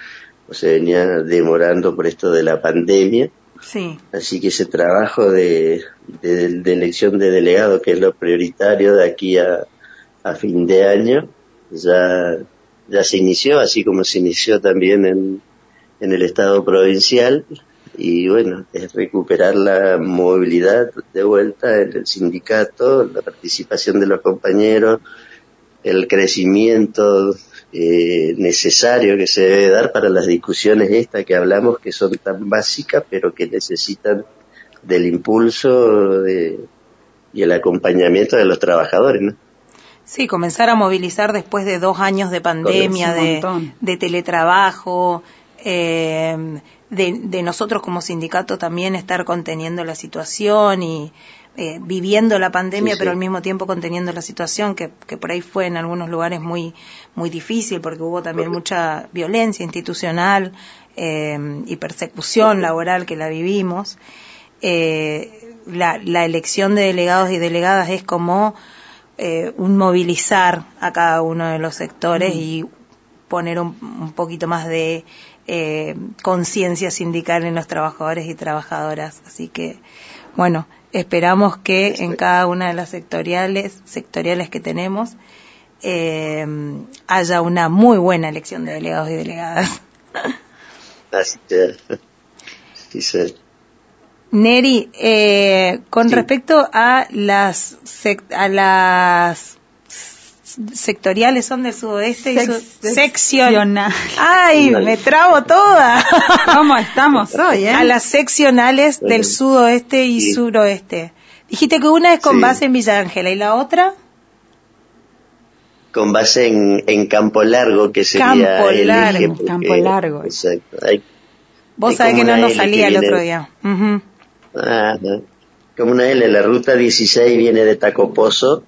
[SPEAKER 11] o se venía demorando por esto de la pandemia
[SPEAKER 4] Sí,
[SPEAKER 11] Así que ese trabajo de, de, de elección de delegado, que es lo prioritario de aquí a, a fin de año, ya, ya se inició, así como se inició también en, en el Estado provincial. Y bueno, es recuperar la movilidad de vuelta en el sindicato, la participación de los compañeros, el crecimiento eh, necesario que se debe dar para las discusiones estas que hablamos que son tan básicas pero que necesitan del impulso de- y el acompañamiento de los trabajadores, ¿no?
[SPEAKER 4] sí, comenzar a movilizar después de dos años de pandemia, de, de teletrabajo, eh, de, de nosotros como sindicato también estar conteniendo la situación y eh, viviendo la pandemia,
[SPEAKER 11] Sí,
[SPEAKER 4] pero al mismo tiempo conteniendo la situación que, que por ahí fue en algunos lugares muy muy difícil porque hubo también mucha violencia institucional eh, y persecución laboral que la vivimos. Eh, la, la elección de delegados y delegadas es como eh, un movilizar a cada uno de los sectores y poner un, un poquito más de eh, conciencia sindical en los trabajadores y trabajadoras. Así que, bueno, esperamos que en cada una de las sectoriales, sectoriales que tenemos eh, haya una muy buena elección de delegados y delegadas. [LAUGHS]
[SPEAKER 11] Así que, sí, sí.
[SPEAKER 4] Neri, eh, con
[SPEAKER 11] Sí.
[SPEAKER 4] respecto a las a las sectoriales son del sudoeste y su-
[SPEAKER 7] seccional.
[SPEAKER 4] Ay, me trabo toda. [LAUGHS]
[SPEAKER 7] ¿Cómo estamos [LAUGHS] hoy, eh?
[SPEAKER 4] A las seccionales del sudoeste y
[SPEAKER 11] Sí.
[SPEAKER 4] suroeste. Dijiste que una es con
[SPEAKER 11] Sí.
[SPEAKER 4] base en Villa Ángela y la otra
[SPEAKER 11] Con base en, en Campo Largo, que sería
[SPEAKER 4] Campo
[SPEAKER 11] el
[SPEAKER 4] Largo,
[SPEAKER 11] eje, porque-
[SPEAKER 7] Campo Largo.
[SPEAKER 11] Exacto. Hay,
[SPEAKER 4] Vos
[SPEAKER 11] Hay
[SPEAKER 4] sabés que no nos salía el otro día.
[SPEAKER 11] Ah, como una L, la ruta 16 viene de Tacopozo,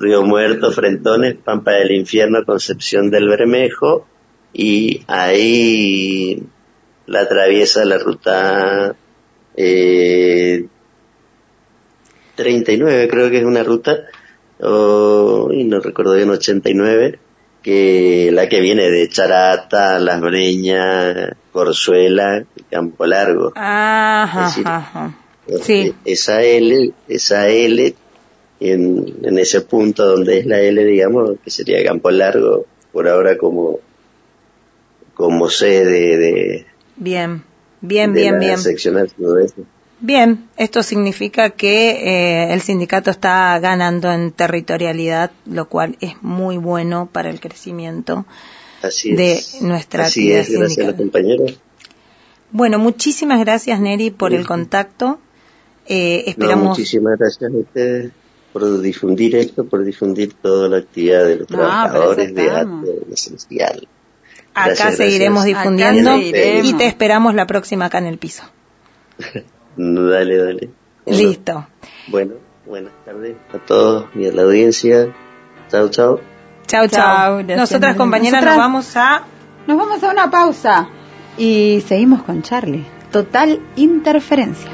[SPEAKER 11] Río Muerto, Frentones, Pampa del Infierno, Concepción del Bermejo, y ahí la atraviesa la ruta eh, 39, creo que es una ruta, y no recuerdo bien, 89, que la que viene de Charata, Las Breñas, Corzuela, Campo Largo.
[SPEAKER 4] Ajá,
[SPEAKER 11] Es decir,
[SPEAKER 4] ajá. Sí.
[SPEAKER 11] Esa L, esa L, en, en ese punto donde es la L, digamos, que sería Campo Largo, por ahora como, como sede de,
[SPEAKER 4] Bien, bien,
[SPEAKER 11] de
[SPEAKER 4] bien,
[SPEAKER 11] la
[SPEAKER 4] bien.
[SPEAKER 11] seccional sudoeste.
[SPEAKER 4] Bien, esto significa que eh, el sindicato está ganando en territorialidad, lo cual es muy bueno para el crecimiento.
[SPEAKER 11] Así
[SPEAKER 4] de
[SPEAKER 11] es.
[SPEAKER 4] nuestra
[SPEAKER 11] Así
[SPEAKER 4] actividad
[SPEAKER 11] es, gracias a
[SPEAKER 4] sindical.
[SPEAKER 11] los compañeros.
[SPEAKER 4] Bueno, muchísimas gracias Neri por el contacto. Eh,
[SPEAKER 11] No,
[SPEAKER 4] esperamos,
[SPEAKER 11] muchísimas gracias a ustedes por difundir esto, por difundir toda la actividad de los
[SPEAKER 7] No,
[SPEAKER 11] trabajadores de arte esencial.
[SPEAKER 4] acá
[SPEAKER 11] gracias,
[SPEAKER 4] seguiremos
[SPEAKER 11] gracias.
[SPEAKER 4] difundiendo
[SPEAKER 7] Acá seguiremos.
[SPEAKER 4] y te esperamos la próxima acá en el piso. [LAUGHS]
[SPEAKER 11] Dale, dale. Bueno,
[SPEAKER 4] Listo.
[SPEAKER 11] Bueno, buenas tardes a todos y a la audiencia. Chao, chao.
[SPEAKER 4] Chao,
[SPEAKER 7] Chao,
[SPEAKER 4] Nosotras compañeras
[SPEAKER 7] Nosotras-
[SPEAKER 4] nos vamos a...
[SPEAKER 7] Nos vamos a una pausa y seguimos con Charlie. Total interferencia.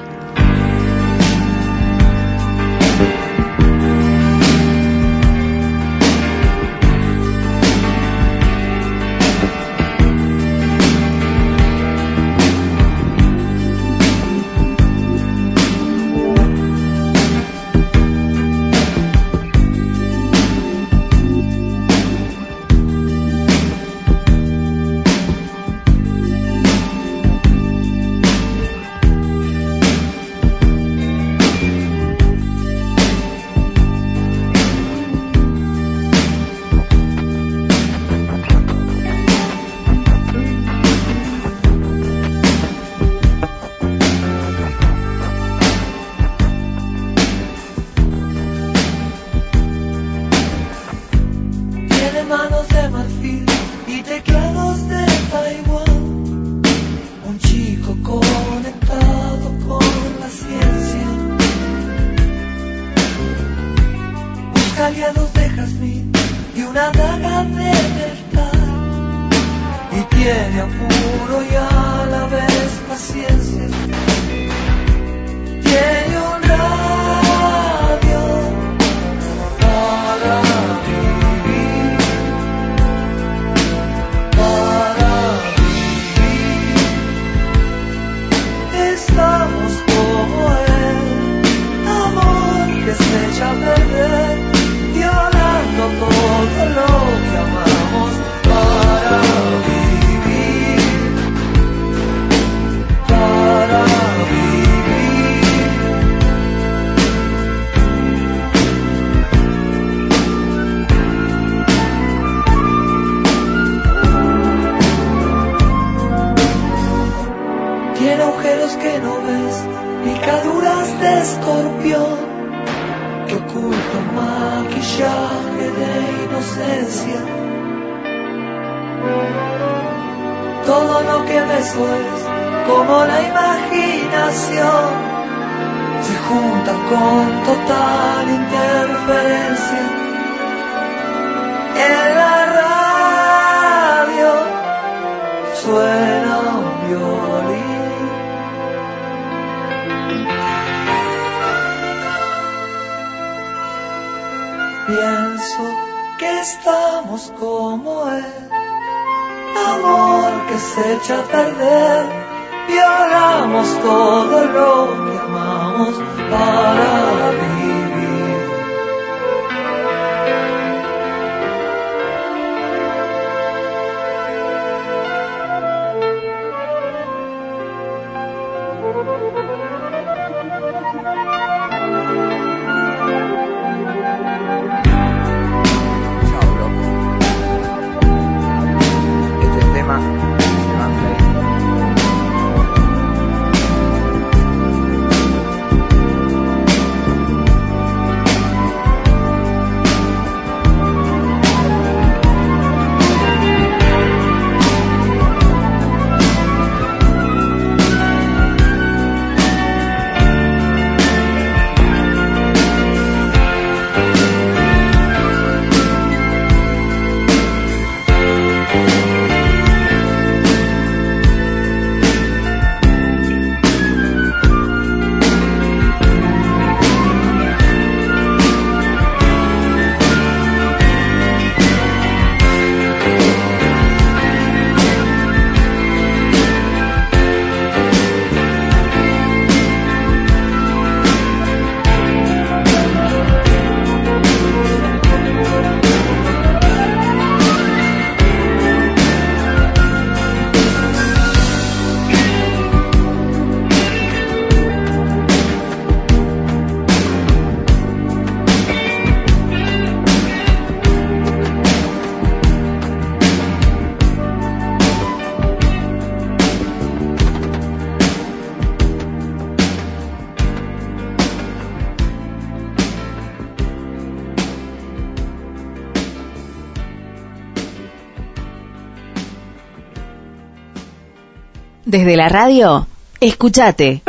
[SPEAKER 1] Desde la radio, escuchate.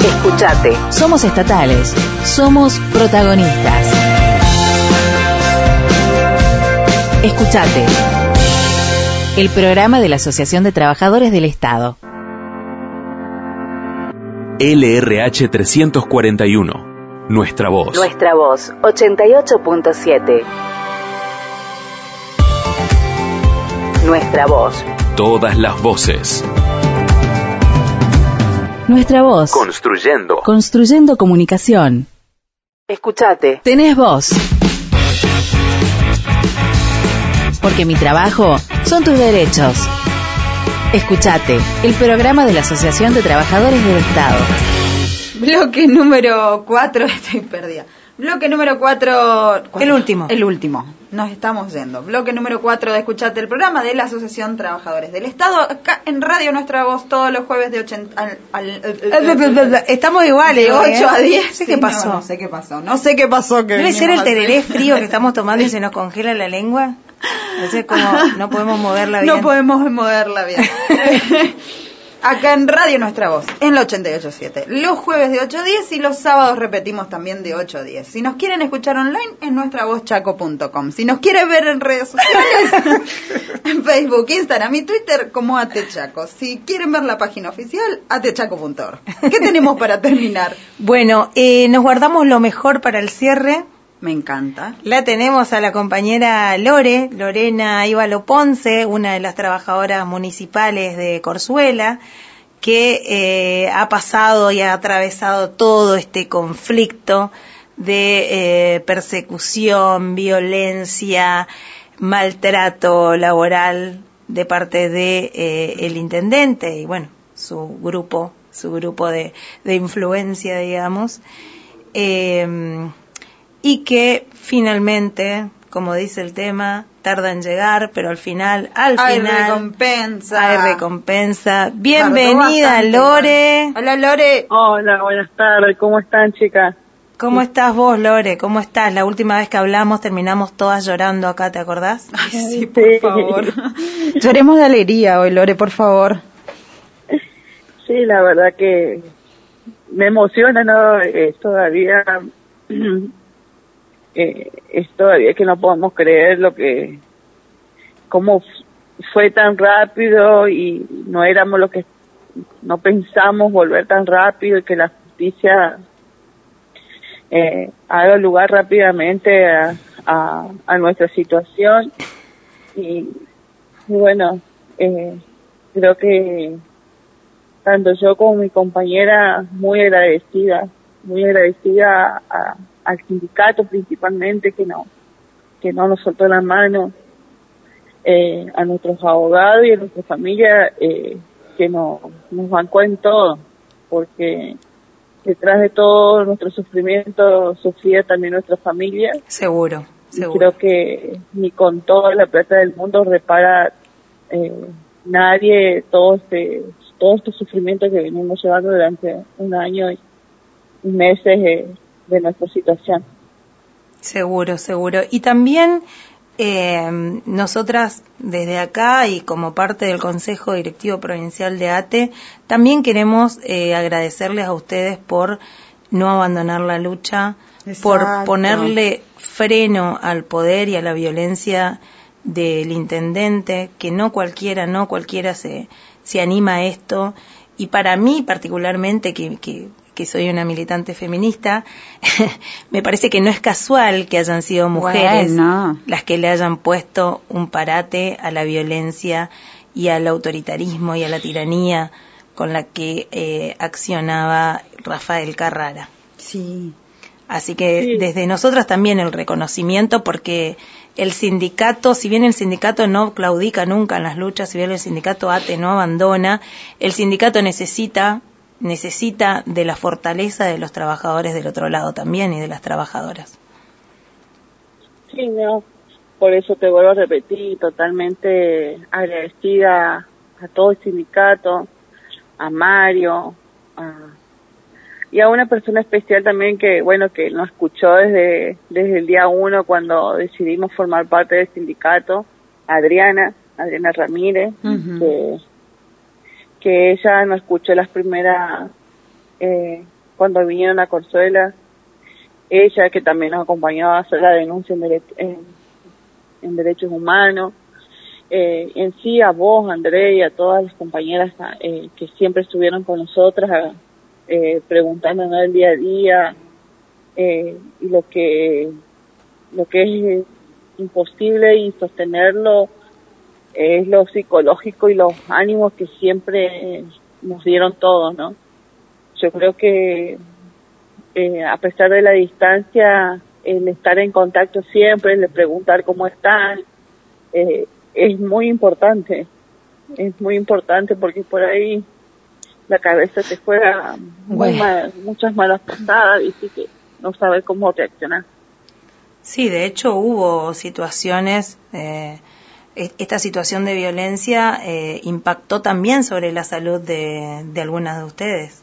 [SPEAKER 1] Escuchate. Somos estatales. Somos protagonistas. Escuchate. El programa de la Asociación de Trabajadores del Estado.
[SPEAKER 8] LRH 341. Nuestra voz.
[SPEAKER 1] Nuestra voz, 88.7. Nuestra voz.
[SPEAKER 8] Todas las voces.
[SPEAKER 1] Nuestra voz.
[SPEAKER 8] Construyendo.
[SPEAKER 1] Construyendo comunicación. Escuchate. Tenés voz. Porque mi trabajo son tus derechos. Escuchate, el programa de la Asociación de Trabajadores del Estado.
[SPEAKER 3] Bloque número 4, [LAUGHS] estoy perdida. Bloque número 4.
[SPEAKER 4] El último.
[SPEAKER 3] El último. Nos estamos yendo. Bloque número 4 de Escuchate el programa de la Asociación Trabajadores del Estado. Acá en Radio Nuestra Voz todos los jueves de 80. Al, al-
[SPEAKER 4] Estamos iguales.
[SPEAKER 3] de
[SPEAKER 4] hoy,
[SPEAKER 3] 8
[SPEAKER 4] ¿eh?
[SPEAKER 3] a 10.
[SPEAKER 4] No sé
[SPEAKER 3] Sí,
[SPEAKER 4] qué pasó.
[SPEAKER 3] No, no sé qué pasó. No sé qué pasó. Que
[SPEAKER 4] Debe ser el tereré frío que estamos [LAUGHS] tomando y se nos congela la lengua. Entonces como no podemos moverla [LAUGHS] bien.
[SPEAKER 3] No podemos moverla bien. [LAUGHS] Acá en Radio Nuestra Voz, en la 88.7. Los jueves de 8 a 10 y los sábados repetimos también de 8 a 10. Si nos quieren escuchar online, en nuestravozchaco.com. Si nos quieren ver en redes sociales, [LAUGHS] en Facebook, Instagram y Twitter, como Atechaco. Si quieren ver la página oficial, atechaco.org. ¿Qué tenemos para terminar?
[SPEAKER 4] Bueno, eh, nos guardamos lo mejor para el cierre.
[SPEAKER 3] Me encanta.
[SPEAKER 4] La tenemos a la compañera Lore, Lorena Ívalo Ponce, una de las trabajadoras municipales de Corzuela, que eh, ha pasado y ha atravesado todo este conflicto de eh, persecución, violencia, maltrato laboral de parte de eh, el intendente y bueno su grupo su grupo de, influencia digamos Eh, y que finalmente, como dice el tema, tarda en llegar, pero al final, al
[SPEAKER 3] Hay
[SPEAKER 4] final,
[SPEAKER 3] recompensa.
[SPEAKER 4] hay recompensa. Bienvenida,
[SPEAKER 3] bastante
[SPEAKER 4] Lore.
[SPEAKER 3] Hola, Lore.
[SPEAKER 12] Hola, buenas tardes, ¿cómo están chicas?
[SPEAKER 4] ¿Cómo estás vos, Lore? ¿Cómo estás? La última vez que hablamos terminamos todas llorando acá, ¿te acordás? [LAUGHS]
[SPEAKER 3] Ay, sí, por favor. [LAUGHS] Lloremos de alegría hoy, Lore, por favor.
[SPEAKER 12] Sí, la verdad que me emociona, ¿no? Es todavía, eh, es todavía que no podemos creer lo que, cómo fue tan rápido y no éramos lo que, no pensamos volver tan rápido y que la justicia eh, haga lugar rápidamente a, a, a nuestra situación. Y bueno, eh, creo que tanto yo como mi compañera muy agradecida, muy agradecida a- al sindicato principalmente que no, que no nos soltó la mano, eh, a nuestros abogados y a nuestra familia eh, que no, nos bancó en todo, porque detrás de todo nuestro sufrimiento sufría también nuestra familia.
[SPEAKER 4] Seguro,
[SPEAKER 12] Y
[SPEAKER 4] seguro.
[SPEAKER 12] creo que ni con toda la plata del mundo repara eh, nadie todo este todo este sufrimiento que venimos llevando durante un año y y meses eh, de nuestra situación.
[SPEAKER 4] Seguro, seguro. Y también eh, nosotras desde acá y como parte del Consejo Directivo Provincial de ATE, también queremos eh, agradecerles a ustedes por no abandonar la lucha, por ponerle freno al poder y a la violencia del intendente, que no cualquiera, no cualquiera se, se anima a esto. Y para mí particularmente, que, que, que soy una militante feminista, [LAUGHS] me parece que no es casual que hayan sido mujeres
[SPEAKER 3] Bueno.
[SPEAKER 4] las que le hayan puesto un parate a la violencia y al autoritarismo y a la tiranía con la que eh, accionaba Rafael Carrara.
[SPEAKER 3] Sí.
[SPEAKER 4] Así que
[SPEAKER 12] Sí.
[SPEAKER 4] desde nosotras también el reconocimiento porque el sindicato, si bien el sindicato no claudica nunca en las luchas, si bien el sindicato ATE no abandona, el sindicato necesita necesita de la fortaleza de los trabajadores del otro lado también y de las trabajadoras.
[SPEAKER 12] Sí, no, por eso te vuelvo a repetir, totalmente agradecida a todo el sindicato, a Mario, a- y a una persona especial también que, bueno, que nos escuchó desde, desde el día uno cuando decidimos formar parte del sindicato, Adriana, Adriana Ramírez, que, que ella no escuchó las primeras, eh, cuando vinieron a Corzuela, ella que también nos acompañó a hacer la denuncia en, dere- en, en derechos humanos, eh, en sí a vos, André, y a todas las compañeras eh, que siempre estuvieron con nosotras, eh, preguntándonos el día a día, eh, y lo que, lo que es eh, imposible y sostenerlo es lo psicológico y los ánimos que siempre nos dieron todos, ¿no? Yo creo que eh, a pesar de la distancia, el estar en contacto siempre, el preguntar cómo están, eh, es muy importante. Es muy importante porque por ahí la cabeza te juega muy
[SPEAKER 4] Bueno.
[SPEAKER 12] mal- muchas malas pasadas y sí que no sabes cómo reaccionar.
[SPEAKER 4] Sí, de hecho hubo situaciones, eh, esta situación de violencia eh, impactó también sobre la salud de, de algunas de ustedes.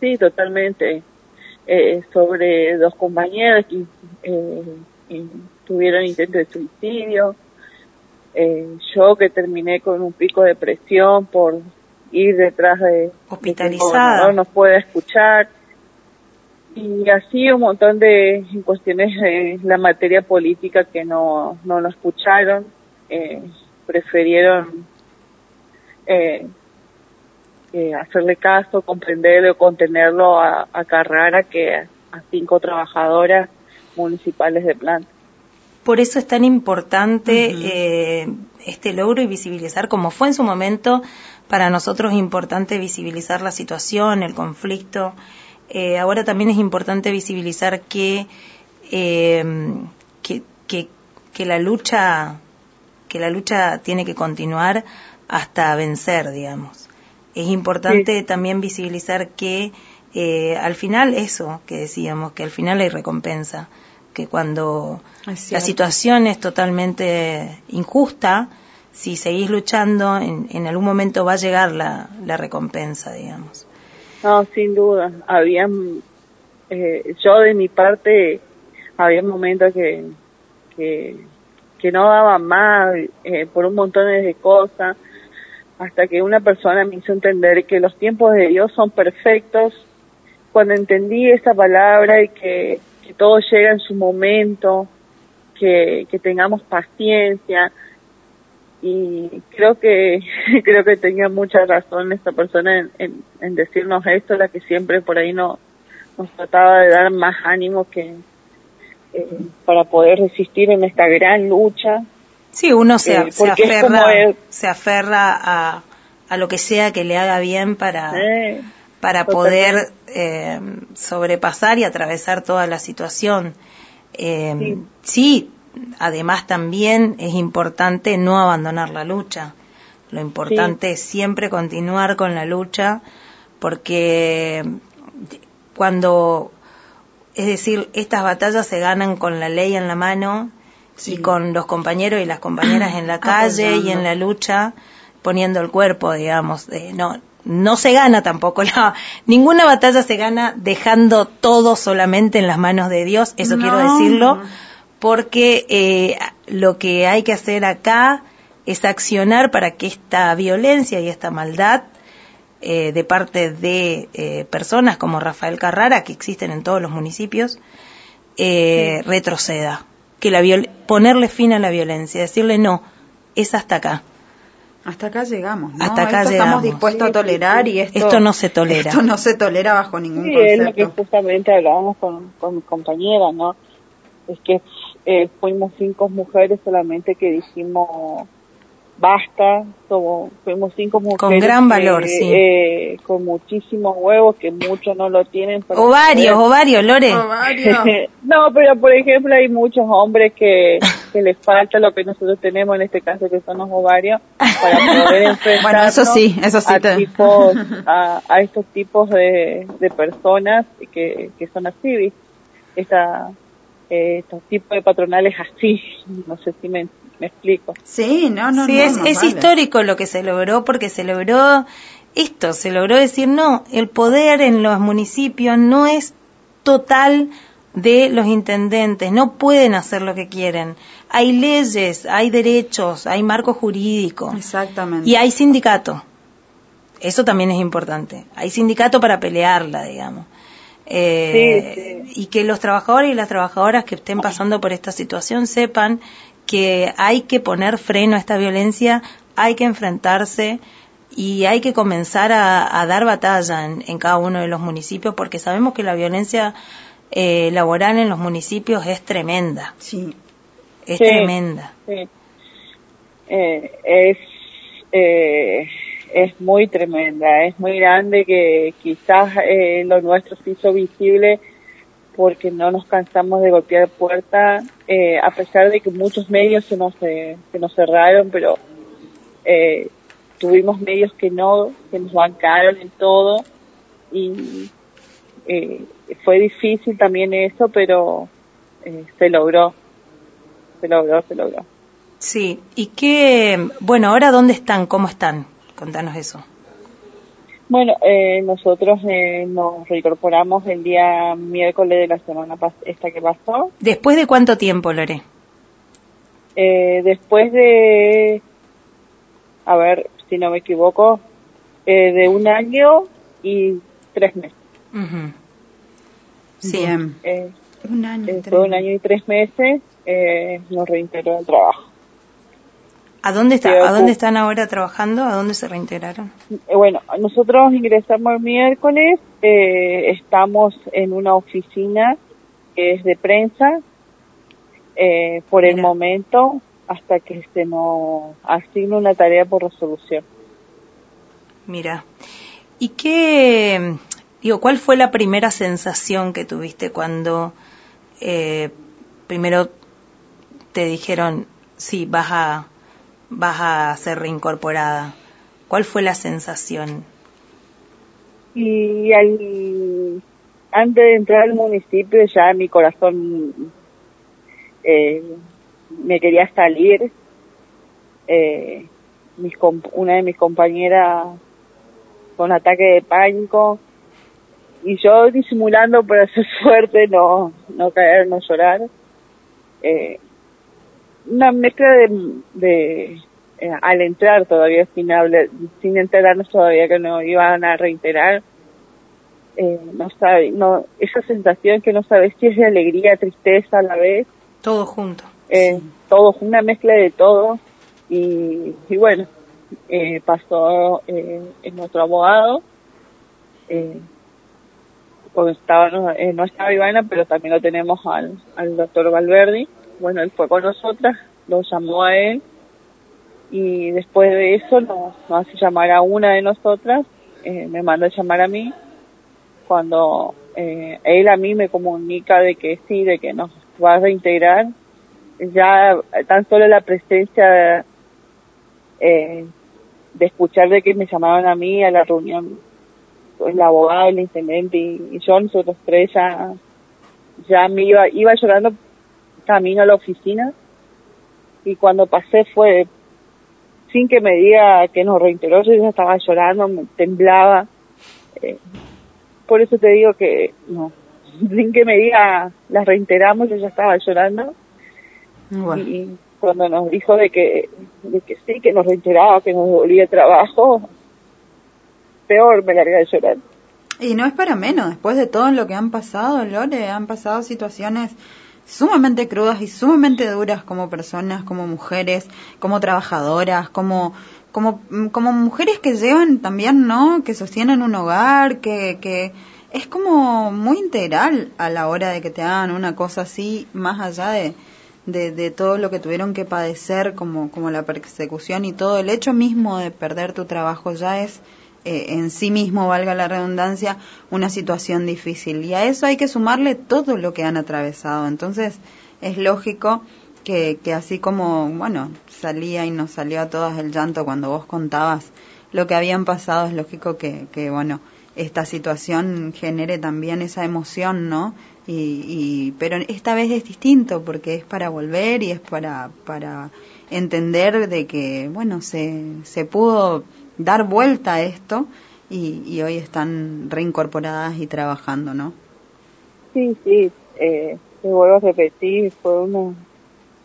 [SPEAKER 12] Sí, totalmente. Eh, sobre dos compañeras que eh, eh, tuvieron intento de suicidio. Eh, yo que terminé con un pico de presión por ir detrás de de
[SPEAKER 4] Hospitalizada.
[SPEAKER 12] gobernador nos pueda escuchar. Y así un montón de cuestiones de la materia política que no, no nos escucharon, eh, prefirieron eh, eh, hacerle caso, comprenderlo, contenerlo a, a Carrara que a, cinco trabajadoras municipales de planta.
[SPEAKER 4] Por eso es tan importante eh, este logro y visibilizar, como fue en su momento, para nosotros es importante visibilizar la situación, el conflicto. Eh, ahora también es importante visibilizar que, eh, que, que, que la lucha que la lucha tiene que continuar hasta vencer, digamos. Es importante también visibilizar que eh, al final eso que decíamos, que al final hay recompensa, que cuando la situación es totalmente injusta, si seguís luchando, en, en algún momento va a llegar la, la recompensa, digamos.
[SPEAKER 12] No, sin duda. Había, eh, yo de mi parte, había momentos que, que, que no daba más eh, por un montón de cosas, hasta que una persona me hizo entender que los tiempos de Dios son perfectos. Cuando entendí esa palabra y que, todo llega en su momento, que, que tengamos paciencia, y creo que [LAUGHS] creo que tenía mucha razón esta persona en, en, en decirnos esto, la que siempre por ahí no, nos trataba de dar más ánimo que eh, para poder resistir en esta gran lucha.
[SPEAKER 4] Sí, uno se,
[SPEAKER 12] Eh,
[SPEAKER 4] se aferra,
[SPEAKER 12] el-
[SPEAKER 4] se aferra a, a lo que sea que le haga bien para,
[SPEAKER 12] Eh,
[SPEAKER 4] para poder eh, sobrepasar y atravesar toda la situación. Eh, sí. además también es importante no abandonar la lucha. Lo importante es siempre continuar con la lucha porque cuando, es decir, estas batallas se ganan con la ley en la mano y con los compañeros y las compañeras en la [CLEARS THROAT] calle y en la lucha poniendo el cuerpo, digamos. Eh, no, no se gana tampoco. La, ninguna batalla se gana dejando todo solamente en las manos de Dios, eso
[SPEAKER 3] No.
[SPEAKER 4] quiero decirlo, porque eh, lo que hay que hacer acá es accionar para que esta violencia y esta maldad eh, de parte de eh, personas como Rafael Carrara, que existen en todos los municipios, eh, retroceda. Que la viol- ponerle fin a la violencia, decirle no, es hasta acá.
[SPEAKER 3] Hasta acá llegamos, ¿no?
[SPEAKER 4] Hasta acá
[SPEAKER 3] Esto
[SPEAKER 4] llegamos.
[SPEAKER 3] estamos dispuestos a tolerar y esto,
[SPEAKER 4] Esto no se tolera.
[SPEAKER 3] Esto no se tolera bajo ningún
[SPEAKER 12] Sí, es lo que
[SPEAKER 3] concepto.
[SPEAKER 12] justamente hablábamos con, con mi compañera, ¿no? Es que eh, fuimos cinco mujeres solamente que dijimos basta, somos, fuimos cinco mujeres.
[SPEAKER 4] gran
[SPEAKER 12] que,
[SPEAKER 4] valor, sí.
[SPEAKER 12] eh, con muchísimos huevos que muchos no lo tienen. para
[SPEAKER 4] Ovarios,
[SPEAKER 12] poder-
[SPEAKER 4] ovarios, Lore. [LAUGHS]
[SPEAKER 12] no, pero por ejemplo hay muchos hombres que, que les falta lo que nosotros tenemos en este caso que son los ovarios para poder enfrentarnos [LAUGHS]
[SPEAKER 3] Bueno, eso sí, eso sí
[SPEAKER 12] a,
[SPEAKER 3] te-
[SPEAKER 12] tipos, [LAUGHS] a, a estos tipos de, de personas que, que son así. Esta, eh, estos tipos de patronales así, no sé si me, me explico.
[SPEAKER 3] Sí, no, no,
[SPEAKER 4] sí,
[SPEAKER 3] no,
[SPEAKER 4] es, es
[SPEAKER 3] vale.
[SPEAKER 4] histórico lo que se logró porque se logró esto, se logró decir no, el poder en los municipios no es total de los intendentes, no pueden hacer lo que quieren. Hay leyes, hay derechos, hay marco jurídico.
[SPEAKER 3] Exactamente.
[SPEAKER 4] Y hay sindicato. Eso también es importante. Hay sindicato para pelearla, digamos. Eh, Y que los trabajadores y las trabajadoras que estén pasando por esta situación sepan que hay que poner freno a esta violencia, hay que enfrentarse y hay que comenzar a, a dar batalla en, en, cada uno de los municipios porque sabemos que la violencia eh, laboral en los municipios es tremenda.
[SPEAKER 3] Sí.
[SPEAKER 4] Es
[SPEAKER 12] Sí,
[SPEAKER 4] tremenda.
[SPEAKER 12] sí. Eh, es eh, es muy tremenda, es muy grande que quizás eh, lo nuestro se hizo visible porque no nos cansamos de golpear puertas, eh, a pesar de que muchos medios se nos, eh, se nos cerraron, pero eh, tuvimos medios que no, que nos bancaron en todo y eh, fue difícil también eso, pero eh, se logró, se logró, se logró.
[SPEAKER 4] Sí. ¿Y qué, bueno, ahora dónde están? ¿Cómo están? Contanos eso.
[SPEAKER 12] Bueno, eh, nosotros eh, nos reincorporamos el día miércoles de la semana pas- esta que pasó.
[SPEAKER 4] ¿Después de cuánto tiempo, Lore?
[SPEAKER 12] Eh, después de, a ver si no me equivoco, eh, de un año y tres meses.
[SPEAKER 4] Ujú. Sí.
[SPEAKER 12] Eh,
[SPEAKER 3] Un año.
[SPEAKER 12] después
[SPEAKER 3] tres
[SPEAKER 12] de un año y tres meses eh, nos reintegró el trabajo.
[SPEAKER 4] ¿A dónde está, ¿A dónde están ahora trabajando? ¿A dónde se reintegraron?
[SPEAKER 12] Eh, bueno, nosotros ingresamos el miércoles, eh, estamos en una oficina que es de prensa eh, por el momento hasta que se nos asigne una tarea por resolución.
[SPEAKER 4] Mira. ¿Y qué, digo, cuál fue la primera sensación que tuviste cuando eh, primero te dijeron, sí, vas a, vas a ser reincorporada? ¿Cuál fue la sensación?
[SPEAKER 12] Y al, antes de entrar al municipio ya mi corazón eh, me quería salir. Eh, mis una de mis compañeras con ataque de pánico y yo disimulando para hacer suerte, [LAUGHS] no, no caer, no llorar. Eh, una mezcla de, de eh, al entrar todavía sin hablar, sin enterarnos todavía que nos iban a reiterar, eh, no sabe, no, esa sensación que no sabes si es de alegría, tristeza a la vez,
[SPEAKER 4] Todo junto.
[SPEAKER 12] eh, todo, una mezcla de todo. Y, y bueno, eh, pasó eh, en nuestro abogado, eh, porque estaba, no, eh, no estaba Ivana, pero también lo tenemos al, al doctor Valverdi, bueno, él fue con nosotras, lo llamó a él y después de eso nos, nos hace llamar a una de nosotras, eh, me manda a llamar a mí, cuando eh, él a mí me comunica de que sí, de que nos va a reintegrar, ya tan solo la presencia eh, de escuchar de que me llamaron a mí a la reunión, la abogada, el intendente y, y yo, nosotros tres ya, ya me iba, iba llorando camino a la oficina y cuando pasé fue sin que me diga que nos reintegró, yo ya estaba llorando, me temblaba. eh, por eso te digo que no, [LAUGHS] sin que me diga las reintegramos, yo ya estaba llorando.
[SPEAKER 3] Bueno.
[SPEAKER 12] Y cuando nos dijo de que, de que sí, que nos reintegraba, que nos devolvía el trabajo, peor me largué de llorar.
[SPEAKER 3] Y no es para menos, después de todo lo que han pasado, Lore, han pasado situaciones sumamente crudas y sumamente duras como personas, como mujeres, como trabajadoras, como como mm, como mujeres que llevan también, ¿no? Que sostienen un hogar, que que es como muy integral a la hora de que te hagan una cosa así, más allá de de, de todo lo que tuvieron que padecer, como, como la persecución y todo, el hecho mismo de perder tu trabajo ya es eh, en sí mismo, valga la redundancia, una situación difícil. Y a eso hay que sumarle todo lo que han atravesado. Entonces, es lógico que, que así como, bueno, salía y nos salió a todas el llanto cuando vos contabas lo que habían pasado, es lógico que, que bueno, esta situación genere también esa emoción, ¿no? Y, y, pero esta vez es distinto porque es para volver y es para, para entender de que, bueno, se, se pudo dar vuelta a esto y, y hoy están reincorporadas y trabajando, ¿no?
[SPEAKER 12] Sí, sí, eh, te vuelvo a repetir, fue una,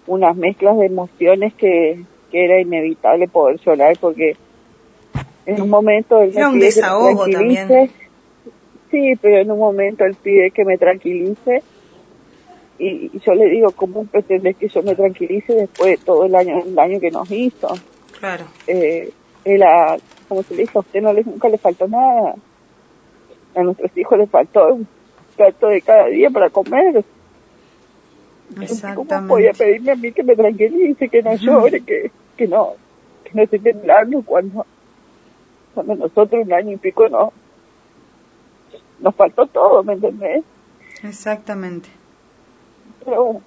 [SPEAKER 12] unas mezclas de emociones que, que era inevitable poder llorar porque en un momento él
[SPEAKER 4] Era un
[SPEAKER 12] pide que me
[SPEAKER 4] desahogo
[SPEAKER 12] tranquilice.
[SPEAKER 4] también.
[SPEAKER 12] Sí, pero en un momento él pide que me tranquilice y, y yo le digo, ¿cómo pretendes que yo me tranquilice después de todo el año, el daño que nos hizo?
[SPEAKER 4] Claro.
[SPEAKER 12] Eh, él a, como se le dice, a usted no le, nunca le faltó nada. A nuestros hijos les faltó un plato de cada día para comer. ¿Cómo podía pedirme a mí que me tranquilice, que no llore, que, que no, que no esté temblando cuando, cuando nosotros un año y pico no, nos faltó todo, ¿me entendés?
[SPEAKER 3] Exactamente.
[SPEAKER 12] Pero.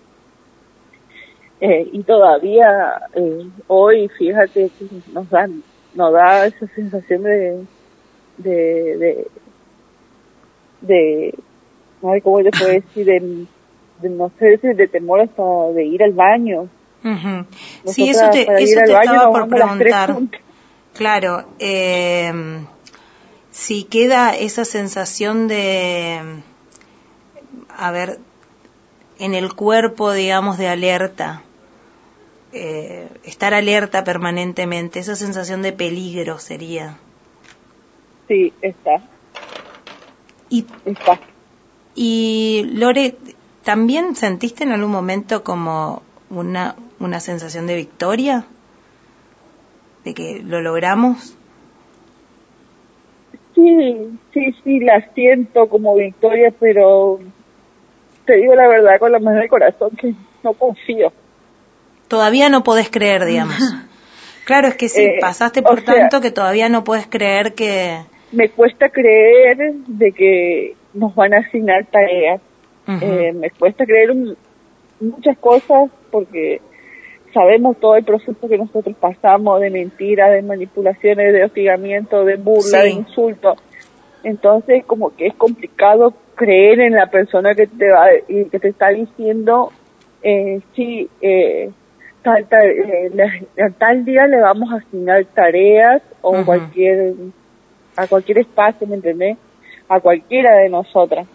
[SPEAKER 12] Eh, y todavía eh, hoy, fíjate, nos dan, nos da esa sensación de, de, de, de, ay, ¿cómo yo puedo decir? De, de no sé si de temor hasta de ir al baño.
[SPEAKER 4] Ujú. Sí, eso te, eso te
[SPEAKER 12] baño,
[SPEAKER 4] estaba por preguntar. Claro, eh, si queda esa sensación de, a ver, en el cuerpo, digamos, de alerta, eh, estar alerta permanentemente, esa sensación de peligro sería.
[SPEAKER 12] Sí, está.
[SPEAKER 4] Y,
[SPEAKER 12] está.
[SPEAKER 4] Y Lore, ¿también sentiste en algún momento como una, una sensación de victoria? ¿De que lo logramos?
[SPEAKER 12] Sí, sí, sí, la siento como victoria, pero te digo la verdad con la mano del corazón que no confío.
[SPEAKER 4] Todavía no podés creer, digamos. [LAUGHS] Claro, es que sí,
[SPEAKER 12] Eh,
[SPEAKER 4] pasaste por
[SPEAKER 12] sea-
[SPEAKER 4] tanto que todavía no puedes creer que...
[SPEAKER 12] Me cuesta creer de que nos van a asignar tareas. Eh, me cuesta creer un- muchas cosas porque sabemos todo el proceso que nosotros pasamos de mentiras, de manipulaciones, de hostigamiento, de burla,
[SPEAKER 4] Sí.
[SPEAKER 12] de insulto. Entonces, como que es complicado creer en la persona que te va y que te está diciendo, eh, sí, eh, eh, le- a tal día le vamos a asignar tareas o cualquier a cualquier espacio, ¿me entendés? A cualquiera de nosotras.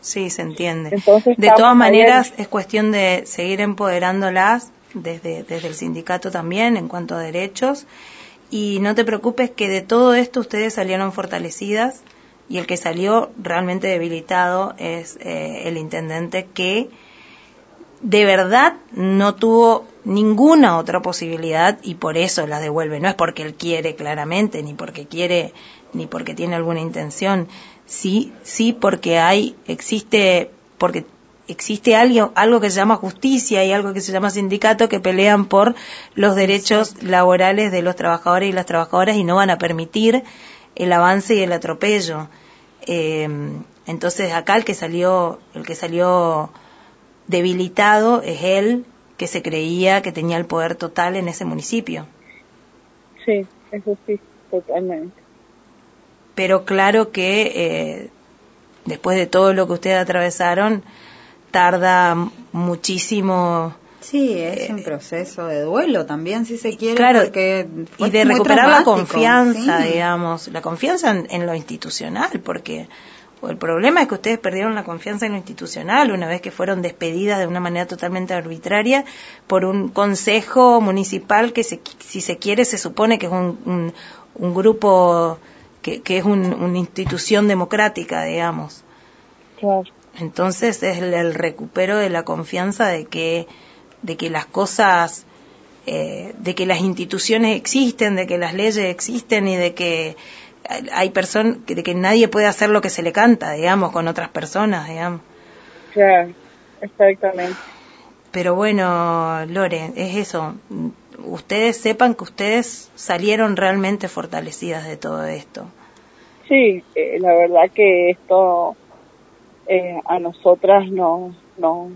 [SPEAKER 4] Sí, se entiende.
[SPEAKER 12] Entonces,
[SPEAKER 4] de todas maneras, es cuestión de seguir empoderándolas desde, desde el sindicato también en cuanto a derechos. Y no te preocupes que de todo esto ustedes salieron fortalecidas y el que salió realmente debilitado es eh, el intendente que de verdad no tuvo ninguna otra posibilidad y por eso la devuelve. No es porque él quiere claramente, ni porque quiere, ni porque tiene alguna intención. Sí, sí porque hay, existe, porque existe algo, algo que se llama justicia y algo que se llama sindicato que pelean por los derechos laborales de los trabajadores y las trabajadoras y no van a permitir el avance y el atropello. Eh, entonces acá el que salió, el que salió debilitado es él que se creía que tenía el poder total en ese municipio.
[SPEAKER 12] Sí, eso sí, totalmente.
[SPEAKER 4] Pero claro que eh, después de todo lo que ustedes atravesaron, tarda muchísimo.
[SPEAKER 3] Sí, es un proceso de duelo también, si se quiere.
[SPEAKER 4] Claro, y de recuperar la confianza,
[SPEAKER 3] sí.
[SPEAKER 4] digamos, la confianza en, en lo institucional, porque el problema es que ustedes perdieron la confianza en lo institucional una vez que fueron despedidas de una manera totalmente arbitraria por un consejo municipal que, se- si se quiere, se supone que es un, un- un grupo, que, que es un- una institución democrática, digamos.
[SPEAKER 12] Claro.
[SPEAKER 4] Entonces es el, el recupero de la confianza de que, de que las cosas, eh, de que las instituciones existen, de que las leyes existen y de que hay personas, de que nadie puede hacer lo que se le canta, digamos, con otras personas, digamos.
[SPEAKER 12] Claro, exactamente.
[SPEAKER 4] Pero bueno, Lore, es eso. Ustedes sepan que ustedes salieron realmente fortalecidas de todo esto.
[SPEAKER 12] Sí, eh, la verdad que esto eh, a nosotras nos, nos,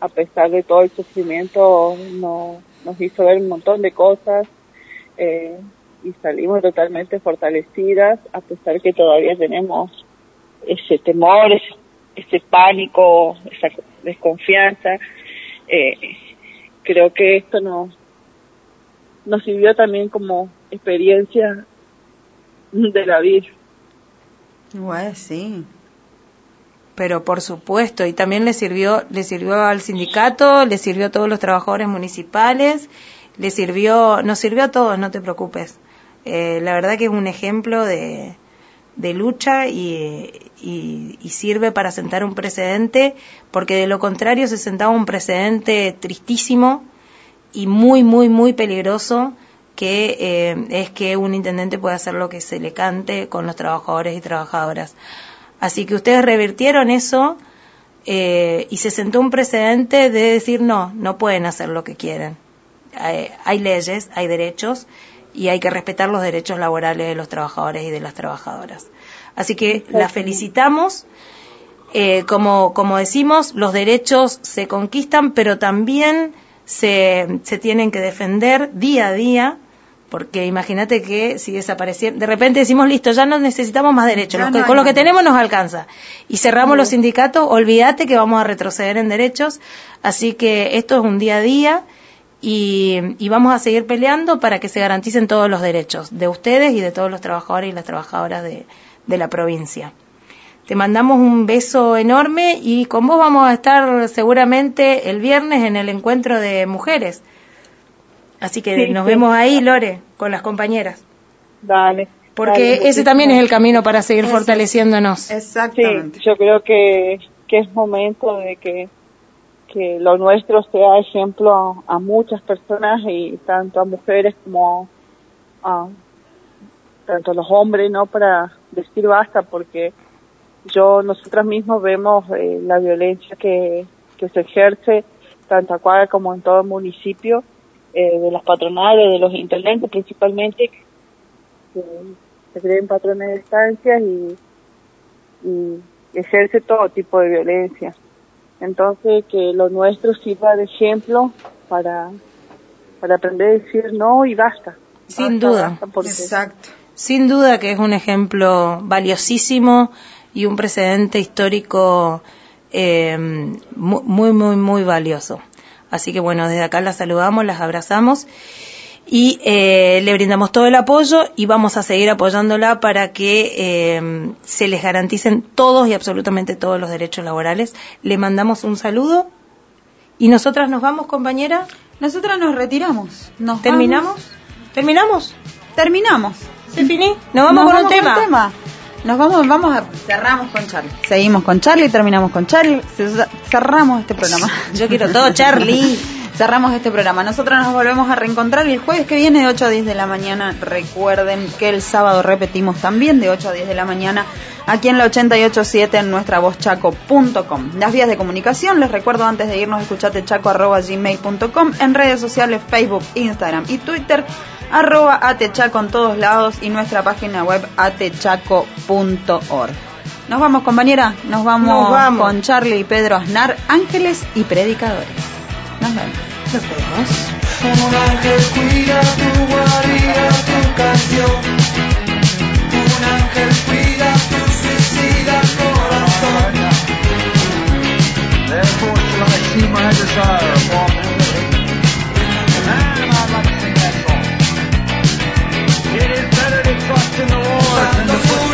[SPEAKER 12] a pesar de todo el sufrimiento, no, nos hizo ver un montón de cosas eh, y salimos totalmente fortalecidas, a pesar que todavía tenemos ese temor, ese, ese pánico, esa desconfianza. Eh, creo que esto nos, nos sirvió también como experiencia de la vida.
[SPEAKER 3] Bueno, sí.
[SPEAKER 4] pero por supuesto, y también le sirvió, le sirvió al sindicato, le sirvió a todos los trabajadores municipales, le sirvió, nos sirvió a todos, no te preocupes. Eh, la verdad que es un ejemplo de, de lucha y, y, sirve para sentar un precedente, porque de lo contrario se sentaba un precedente tristísimo y muy, muy, muy peligroso que eh, es que un intendente puede hacer lo que se le cante con los trabajadores y trabajadoras. Así que ustedes revirtieron eso eh, y se sentó un precedente de decir no, no pueden hacer lo que quieren. Hay, hay leyes, hay derechos y hay que respetar los derechos laborales de los trabajadores y de las trabajadoras. Así que la felicitamos. Eh, como, como decimos, los derechos se conquistan, pero también se, se tienen que defender día a día porque imagínate que si desapareciera, de repente decimos, listo, ya no necesitamos más derechos, los
[SPEAKER 3] no
[SPEAKER 4] con lo que tenemos nos alcanza. Y cerramos los sindicatos, olvídate que vamos a retroceder en derechos, así que esto es un día a día y, y vamos a seguir peleando para que se garanticen todos los derechos de ustedes y de todos los trabajadores y las trabajadoras de, de la provincia. Te mandamos un beso enorme y con vos vamos a estar seguramente el viernes en el encuentro de mujeres. Así que
[SPEAKER 12] Sí,
[SPEAKER 4] nos
[SPEAKER 12] sí.
[SPEAKER 4] vemos ahí, Lore, con las compañeras.
[SPEAKER 12] Dale.
[SPEAKER 4] Porque
[SPEAKER 12] dale,
[SPEAKER 4] ese también es el camino para seguir fortaleciéndonos.
[SPEAKER 3] Exactamente.
[SPEAKER 12] Sí, yo creo que, que es momento de que, que lo nuestro sea ejemplo a, muchas personas y tanto a mujeres como a tanto a los hombres, ¿no? Para decir basta, porque yo, nosotras mismos vemos eh, la violencia que, que se ejerce tanto acá como en todo el municipio, eh, de las patronales, de los intendentes principalmente, que se creen patrones de estancias y, y ejerce todo tipo de violencia. Entonces, que lo nuestro sirva de ejemplo para, para aprender a decir no y basta.
[SPEAKER 4] Sin
[SPEAKER 12] Basta,
[SPEAKER 4] duda.
[SPEAKER 12] basta, porque-
[SPEAKER 3] Exacto.
[SPEAKER 4] Sin duda que es un ejemplo valiosísimo y un precedente histórico eh, mu- muy, muy, muy valioso. Así que bueno, desde acá las saludamos, las abrazamos y eh, le brindamos todo el apoyo y vamos a seguir apoyándola para que eh, se les garanticen todos y absolutamente todos los derechos laborales. Le mandamos un saludo y nosotras nos vamos, compañera.
[SPEAKER 3] Nosotras nos retiramos. Nos
[SPEAKER 4] ¿Terminamos? ¿Terminamos?
[SPEAKER 3] vamos. Terminamos.
[SPEAKER 4] ¿Se finí? Nos vamos con un tema.
[SPEAKER 3] Nos vamos, vamos a cerramos con Charlie. Seguimos con Charlie, terminamos con Charlie, ce- cerramos este programa. [LAUGHS]
[SPEAKER 4] Yo quiero todo, Charlie.
[SPEAKER 3] Cerramos este programa. Nosotros nos volvemos a reencontrar el jueves que viene de 8 a 10 de la mañana. Recuerden que el sábado repetimos también de 8 a 10 de la mañana aquí en la 887 en nuestra vozchaco.com. Las vías de comunicación, les recuerdo antes de irnos, escuchate chaco.gmail.com en redes sociales Facebook, Instagram y Twitter arroba atechaco en todos lados y nuestra página web atechaco.org. Nos vamos, compañera. Nos vamos,
[SPEAKER 4] Nos vamos.
[SPEAKER 3] con Charlie y Pedro Aznar, ángeles y predicadores. Nos vemos.
[SPEAKER 4] Nos vemos.
[SPEAKER 7] Un ángel cuida tu guarida, tu canción. Un ángel cuida tu suicida corazón.
[SPEAKER 5] Therefore shall I see my desire upon Man, I'd like to sing that song. It is better to trust in the Lord than put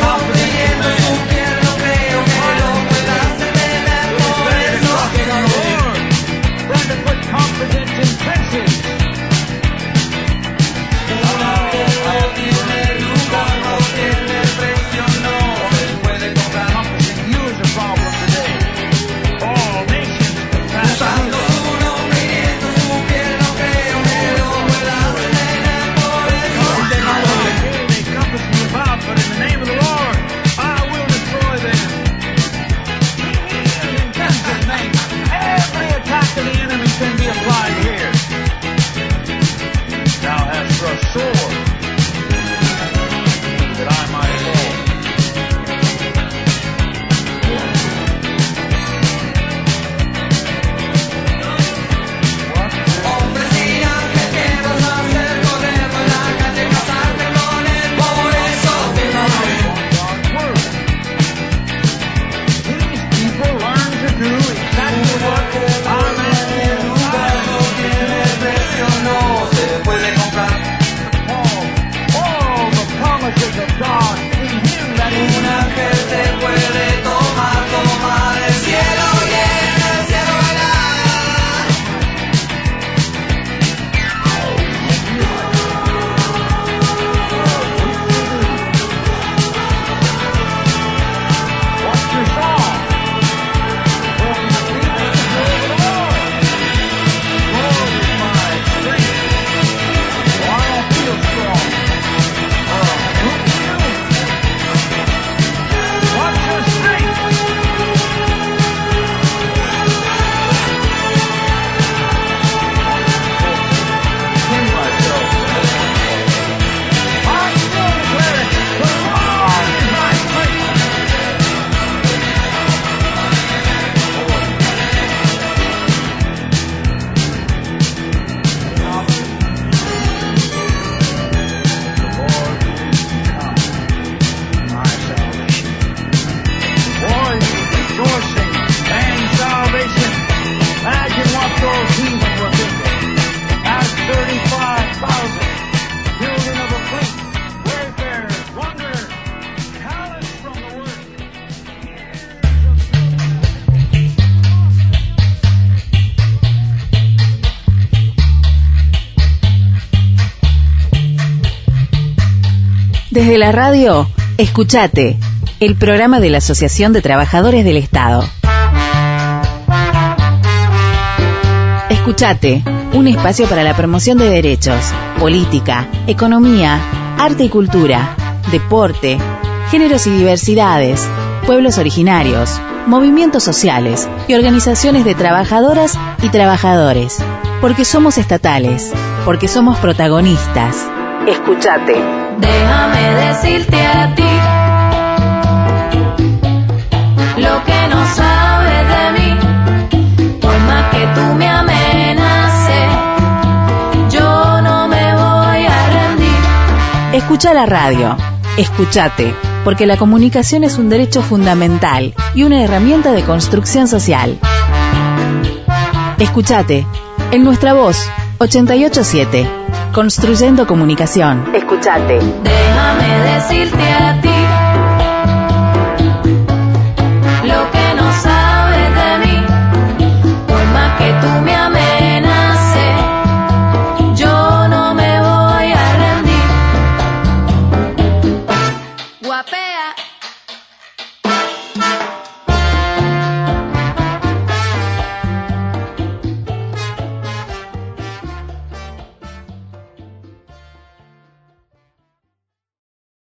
[SPEAKER 1] La radio, escuchate, el programa de la Asociación de Trabajadores del Estado. Escuchate, un espacio para la promoción de derechos, política, economía, arte y cultura, deporte, géneros y diversidades, pueblos originarios, movimientos sociales y organizaciones de trabajadoras y trabajadores. Porque somos estatales, porque somos protagonistas. Escuchate.
[SPEAKER 13] Déjame decirte a ti lo que no sabes de mí. Por más que tú me amenaces, yo no me voy a rendir.
[SPEAKER 1] Escucha la radio. Escuchate, porque la comunicación es un derecho fundamental y una herramienta de construcción social. Escuchate, en nuestra voz, 887, construyendo comunicación. Escuchate.
[SPEAKER 13] Déjame decirte a ti